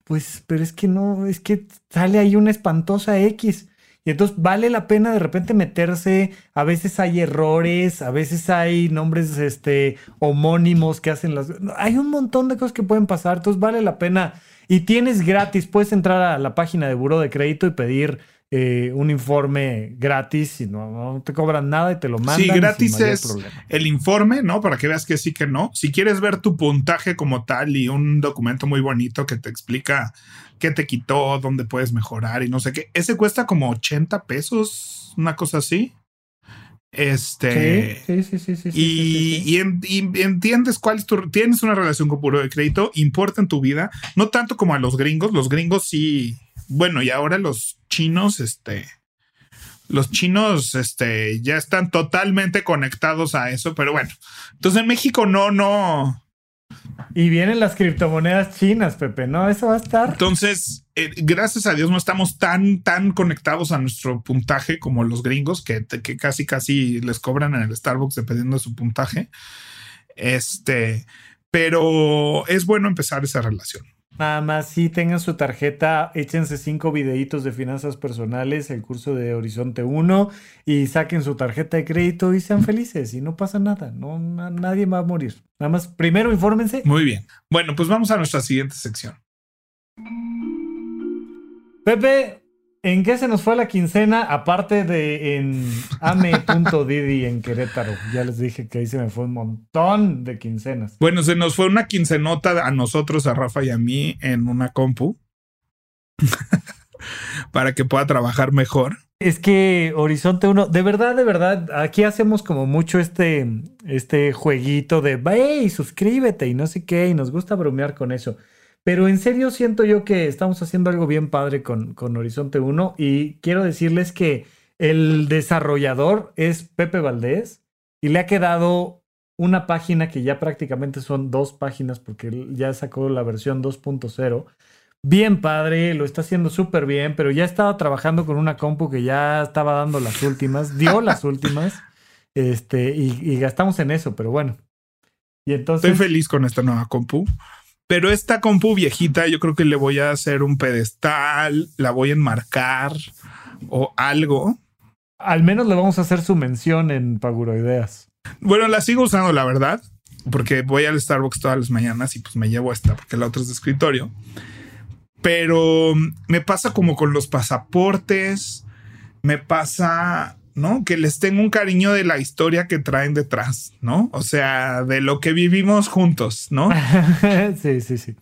Pues, pero es que no, es que sale ahí una espantosa X. Y entonces vale la pena de repente meterse, a veces hay errores, a veces hay nombres este, homónimos que hacen las... Hay un montón de cosas que pueden pasar, entonces vale la pena y tienes gratis, puedes entrar a la página de Buró de Crédito y pedir eh, un informe gratis y no, te cobran nada y te lo mandan. Sí, gratis es el informe, ¿no? Para que veas que sí que no. Si quieres ver tu puntaje como tal y un documento muy bonito que te explica qué te quitó, dónde puedes mejorar y no sé qué, ese cuesta como 80 pesos, una cosa así. Este. Sí, sí, sí, sí. y, entiendes cuál es tu. Tienes una relación con puro de crédito, importa en tu vida, no tanto como a los gringos. Los gringos sí. Bueno, y ahora los chinos, este. Los chinos, este, ya están totalmente conectados a eso, pero bueno. Entonces en México no, no. Y vienen las criptomonedas chinas, Pepe, ¿no? Eso va a estar. Entonces, eh, gracias a Dios no estamos tan, tan conectados a nuestro puntaje como los gringos, que, que casi, casi les cobran en el Starbucks dependiendo de su puntaje. Este, pero es bueno empezar esa relación. Nada más, si tengan su tarjeta, échense cinco videitos de finanzas personales, el curso de Horizonte 1 y saquen su tarjeta de crédito y sean felices y no pasa nada, no, nadie va a morir. Nada más, primero infórmense. Muy bien. Bueno, pues vamos a nuestra siguiente sección. Pepe, ¿En qué se nos fue la quincena? Aparte de en ame.didi en Querétaro. Ya les dije que ahí se me fue un montón de quincenas. Bueno, se nos fue una quincenota a nosotros, a Rafa y a mí, en una compu. para que pueda trabajar mejor. Es que Horizonte 1, de verdad, de verdad, aquí hacemos como mucho este, este jueguito de, hey, suscríbete y no sé qué, y nos gusta bromear con eso. Pero en serio siento yo que estamos haciendo algo bien padre con, con Horizonte 1 y quiero decirles que El desarrollador es Pepe Valdés y le ha quedado una página que ya prácticamente son dos páginas porque ya sacó la versión 2.0. Bien padre, lo está haciendo súper bien, pero ya estaba trabajando con una compu que ya estaba dando las últimas, dio las últimas, este, y, y gastamos en eso, pero bueno. Y entonces... Estoy feliz con esta nueva compu. Pero esta compu viejita, yo creo que le voy a hacer un pedestal, la voy a enmarcar o algo. Al menos le vamos a hacer su mención en Paguroideas. Bueno, la sigo usando, la verdad, porque voy al Starbucks todas las mañanas y pues me llevo esta, porque la otra es de escritorio. Pero me pasa como con los pasaportes, me pasa, ¿no? Que les tengo un cariño de la historia que traen detrás, ¿no? O sea, de lo que vivimos juntos, ¿no? sí, sí, sí.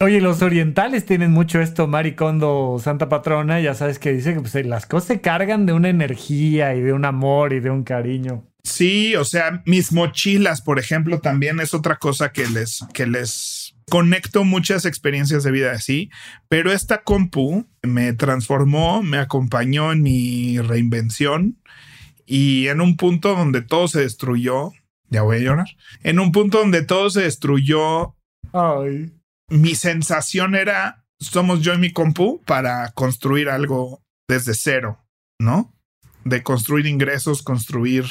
Oye, los orientales tienen mucho esto, Maricondo, Santa Patrona, ya sabes que dice que pues, las cosas se cargan de una energía y de un amor y de un cariño. Sí, o sea, mis mochilas, por ejemplo, también es otra cosa que les, que les conecto muchas experiencias de vida así, pero esta compu me transformó, me acompañó en mi reinvención y en un punto donde todo se destruyó, ya voy a llorar, en un punto donde todo se destruyó, Ay. mi sensación era, somos yo y mi compu para construir algo desde cero, ¿no? De construir ingresos, construir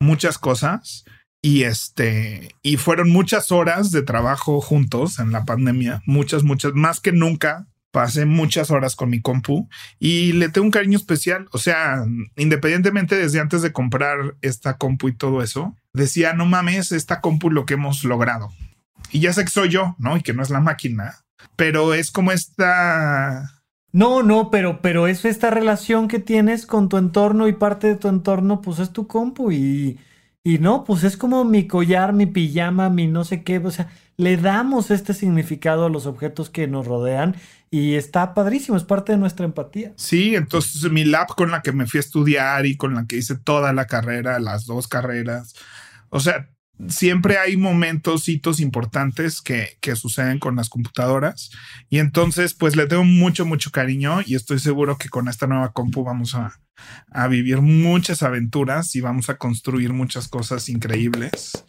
muchas cosas y este y fueron muchas horas de trabajo juntos en la pandemia, muchas muchas más que nunca. Pasé muchas horas con mi compu y le tengo un cariño especial. O sea, independientemente desde antes de comprar esta compu y todo eso, decía, no mames, esta compu lo que hemos logrado. Y ya sé que soy yo, ¿no? Y que no es la máquina, pero es como esta no, no, pero, pero es esta relación que tienes con tu entorno y parte de tu entorno, pues es tu compu y, y no, pues es como mi collar, mi pijama, mi no sé qué, o sea, le damos este significado a los objetos que nos rodean y está padrísimo, es parte de nuestra empatía. Sí, entonces mi lab con la que me fui a estudiar y con la que hice toda la carrera, las dos carreras, o sea, siempre hay momentos, hitos importantes que, que, suceden con las computadoras. Y entonces, pues le tengo mucho, mucho cariño y estoy seguro que con esta nueva compu vamos a, a vivir muchas aventuras y vamos a construir muchas cosas increíbles.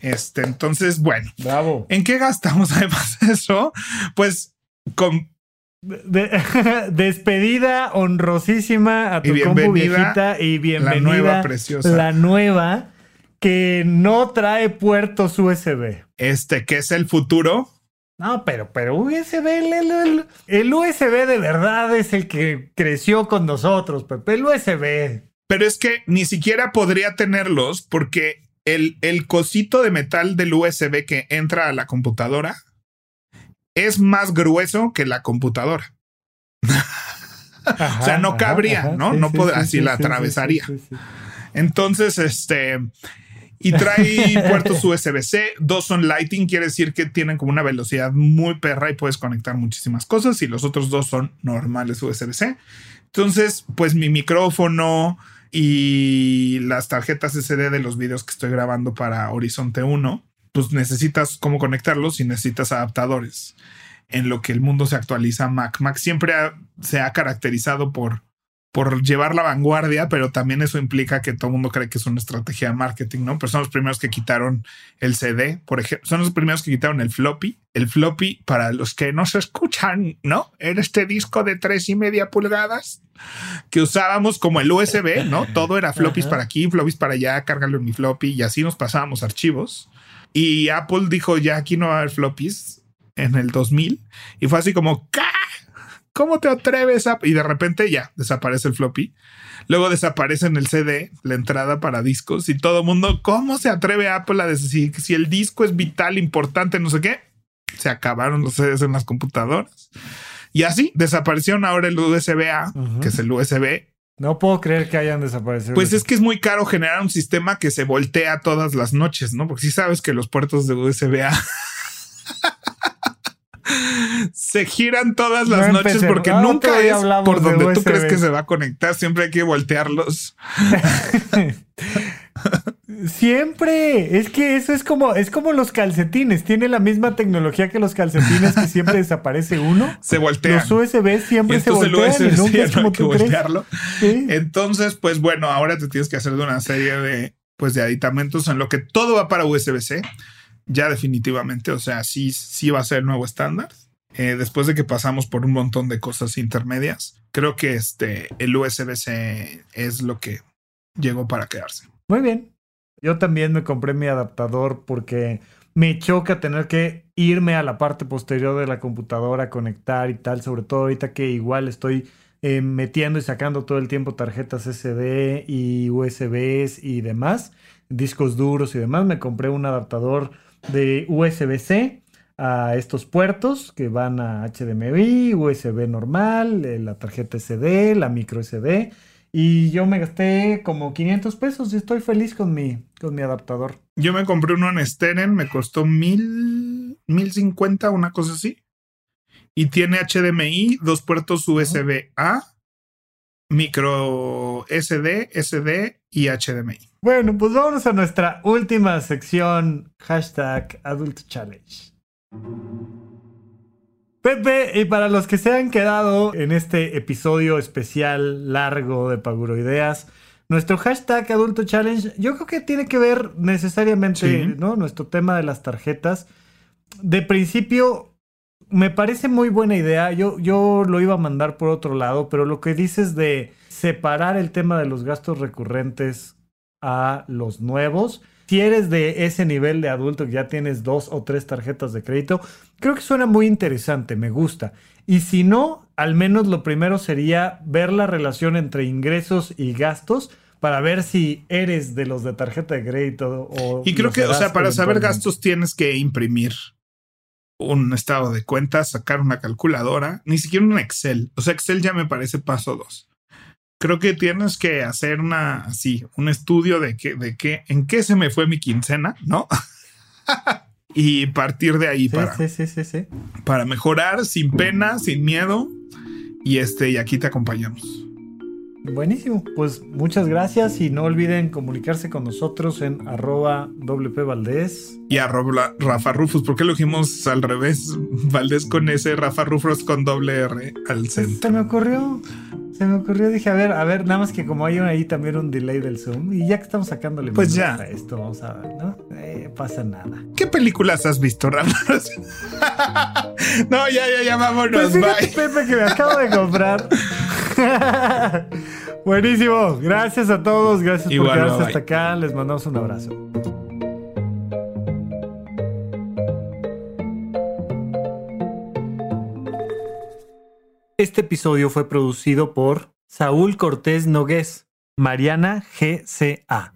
Este, entonces, bueno, bravo. ¿En qué gastamos además eso? Pues con de, despedida honrosísima a tu compu viejita y bienvenida la nueva preciosa. La nueva que no trae puertos USB. Este, que es el futuro. No, pero, pero USB, el, el, el, USB de verdad es el que creció con nosotros, Pepe, el USB. Pero es que ni siquiera podría tenerlos porque el, el cosito de metal del USB que entra a la computadora es más grueso que la computadora. Ajá, o sea, no cabría, ajá, ¿no? Sí, no sí, podría, así sí, la atravesaría. Entonces, este, y trae puertos USB-C, dos son Lighting, quiere decir que tienen como una velocidad muy perra y puedes conectar muchísimas cosas y los otros dos son normales USB-C. Entonces, pues mi micrófono y las tarjetas SD de los videos que estoy grabando para Horizonte 1, pues necesitas cómo conectarlos y necesitas adaptadores. En lo que el mundo se actualiza, Mac. Mac siempre ha, se ha caracterizado por por llevar la vanguardia, pero también eso implica que todo el mundo cree que es una estrategia de marketing, ¿no? Pero son los primeros que quitaron el CD, por ejemplo, son los primeros que quitaron el floppy. El floppy, para los que no se escuchan, ¿no? Era este disco de tres y media pulgadas que usábamos como el USB, ¿no? Todo era floppies para aquí, floppies para allá, cárgalo en mi floppy y así nos pasábamos archivos. Y Apple dijo, ya aquí no va a haber floppies en el 2000 y fue así como, ¡Cá! ¿Cómo te atreves a...? Y de repente ya desaparece el floppy. Luego desaparece en el CD la entrada para discos y todo el mundo, ¿cómo se atreve Apple a decir si el disco es vital, importante, no sé qué? Se acabaron los CDs en las computadoras. Y así desaparecieron ahora el USB-A, uh -huh. que es el USB. No puedo creer que hayan desaparecido. Pues es que es muy caro generar un sistema que se voltea todas las noches, ¿no? Porque si sí sabes que los puertos de USB-A se giran todas las no noches porque no, nunca es por donde tú crees que se va a conectar. Siempre hay que voltearlos. Siempre. Es que eso es como, es como los calcetines. Tiene la misma tecnología que los calcetines que siempre desaparece uno. Se voltean. Los USB siempre se voltean. El USB y nunca es no como hay que tú crees. voltearlo. Sí. Entonces, pues bueno, ahora te tienes que hacer de una serie de, pues, de aditamentos en lo que todo va para USB-C. Ya definitivamente, o sea, sí, sí va a ser el nuevo estándar. Eh, después de que pasamos por un montón de cosas intermedias, creo que este, el USB-C es lo que llegó para quedarse. Muy bien. Yo también me compré mi adaptador porque me choca tener que irme a la parte posterior de la computadora, conectar y tal, sobre todo ahorita que igual estoy eh, metiendo y sacando todo el tiempo tarjetas SD y USBs y demás, discos duros y demás. Me compré un adaptador de USB-C a estos puertos que van a HDMI, USB normal, eh, la tarjeta SD, la micro SD. Y yo me gasté como 500 pesos y estoy feliz con mi, con mi adaptador. Yo me compré uno en Steren, me costó mil, mil cincuenta, una cosa así. Y tiene HDMI, dos puertos USB A, micro SD, SD y HDMI. Bueno, pues vámonos a nuestra última sección, hashtag Adult Challenge. Pepe, y para los que se han quedado en este episodio especial largo de Paguro Ideas, nuestro hashtag Adulto Challenge, yo creo que tiene que ver necesariamente, Sí. ¿no? Nuestro tema de las tarjetas. De principio, me parece muy buena idea. Yo, yo lo iba a mandar por otro lado, pero lo que dices de separar el tema de los gastos recurrentes a los nuevos. Si eres de ese nivel de adulto que ya tienes dos o tres tarjetas de crédito, creo que suena muy interesante, me gusta. Y si no, al menos lo primero sería ver la relación entre ingresos y gastos para ver si eres de los de tarjeta de crédito o... Y creo que, o sea, para saber gastos tienes que imprimir un estado de cuentas, sacar una calculadora, ni siquiera un Excel. O sea, Excel ya me parece paso dos. Creo que tienes que hacer una, así, un estudio de qué, de qué, en qué se me fue mi quincena, ¿no? y partir de ahí Sí, para, sí, sí, para mejorar sin pena, sin miedo. Y este, y aquí te acompañamos. Buenísimo, pues muchas gracias y no olviden comunicarse con nosotros en arroba WP Valdés. Y arroba Rafa Rufus. ¿Por qué lo dijimos al revés? Valdés con S, Rafa Rufus con doble R al centro. Se me ocurrió, se me ocurrió, dije, a ver, a ver, nada más que como hay ahí también un delay del Zoom y ya que estamos sacándole Pues ya. a esto, vamos a ver, ¿no? Eh, pasa nada. ¿Qué películas has visto, Rafa? no, ya, ya, ya, vámonos. Pues fíjate, bye. Pepe, que me acabo de comprar. Buenísimo, gracias a todos, gracias Igual, por quedarse bye, hasta acá, les mandamos un abrazo. Este episodio fue producido por Saúl Cortés Nogués, Mariana GCA.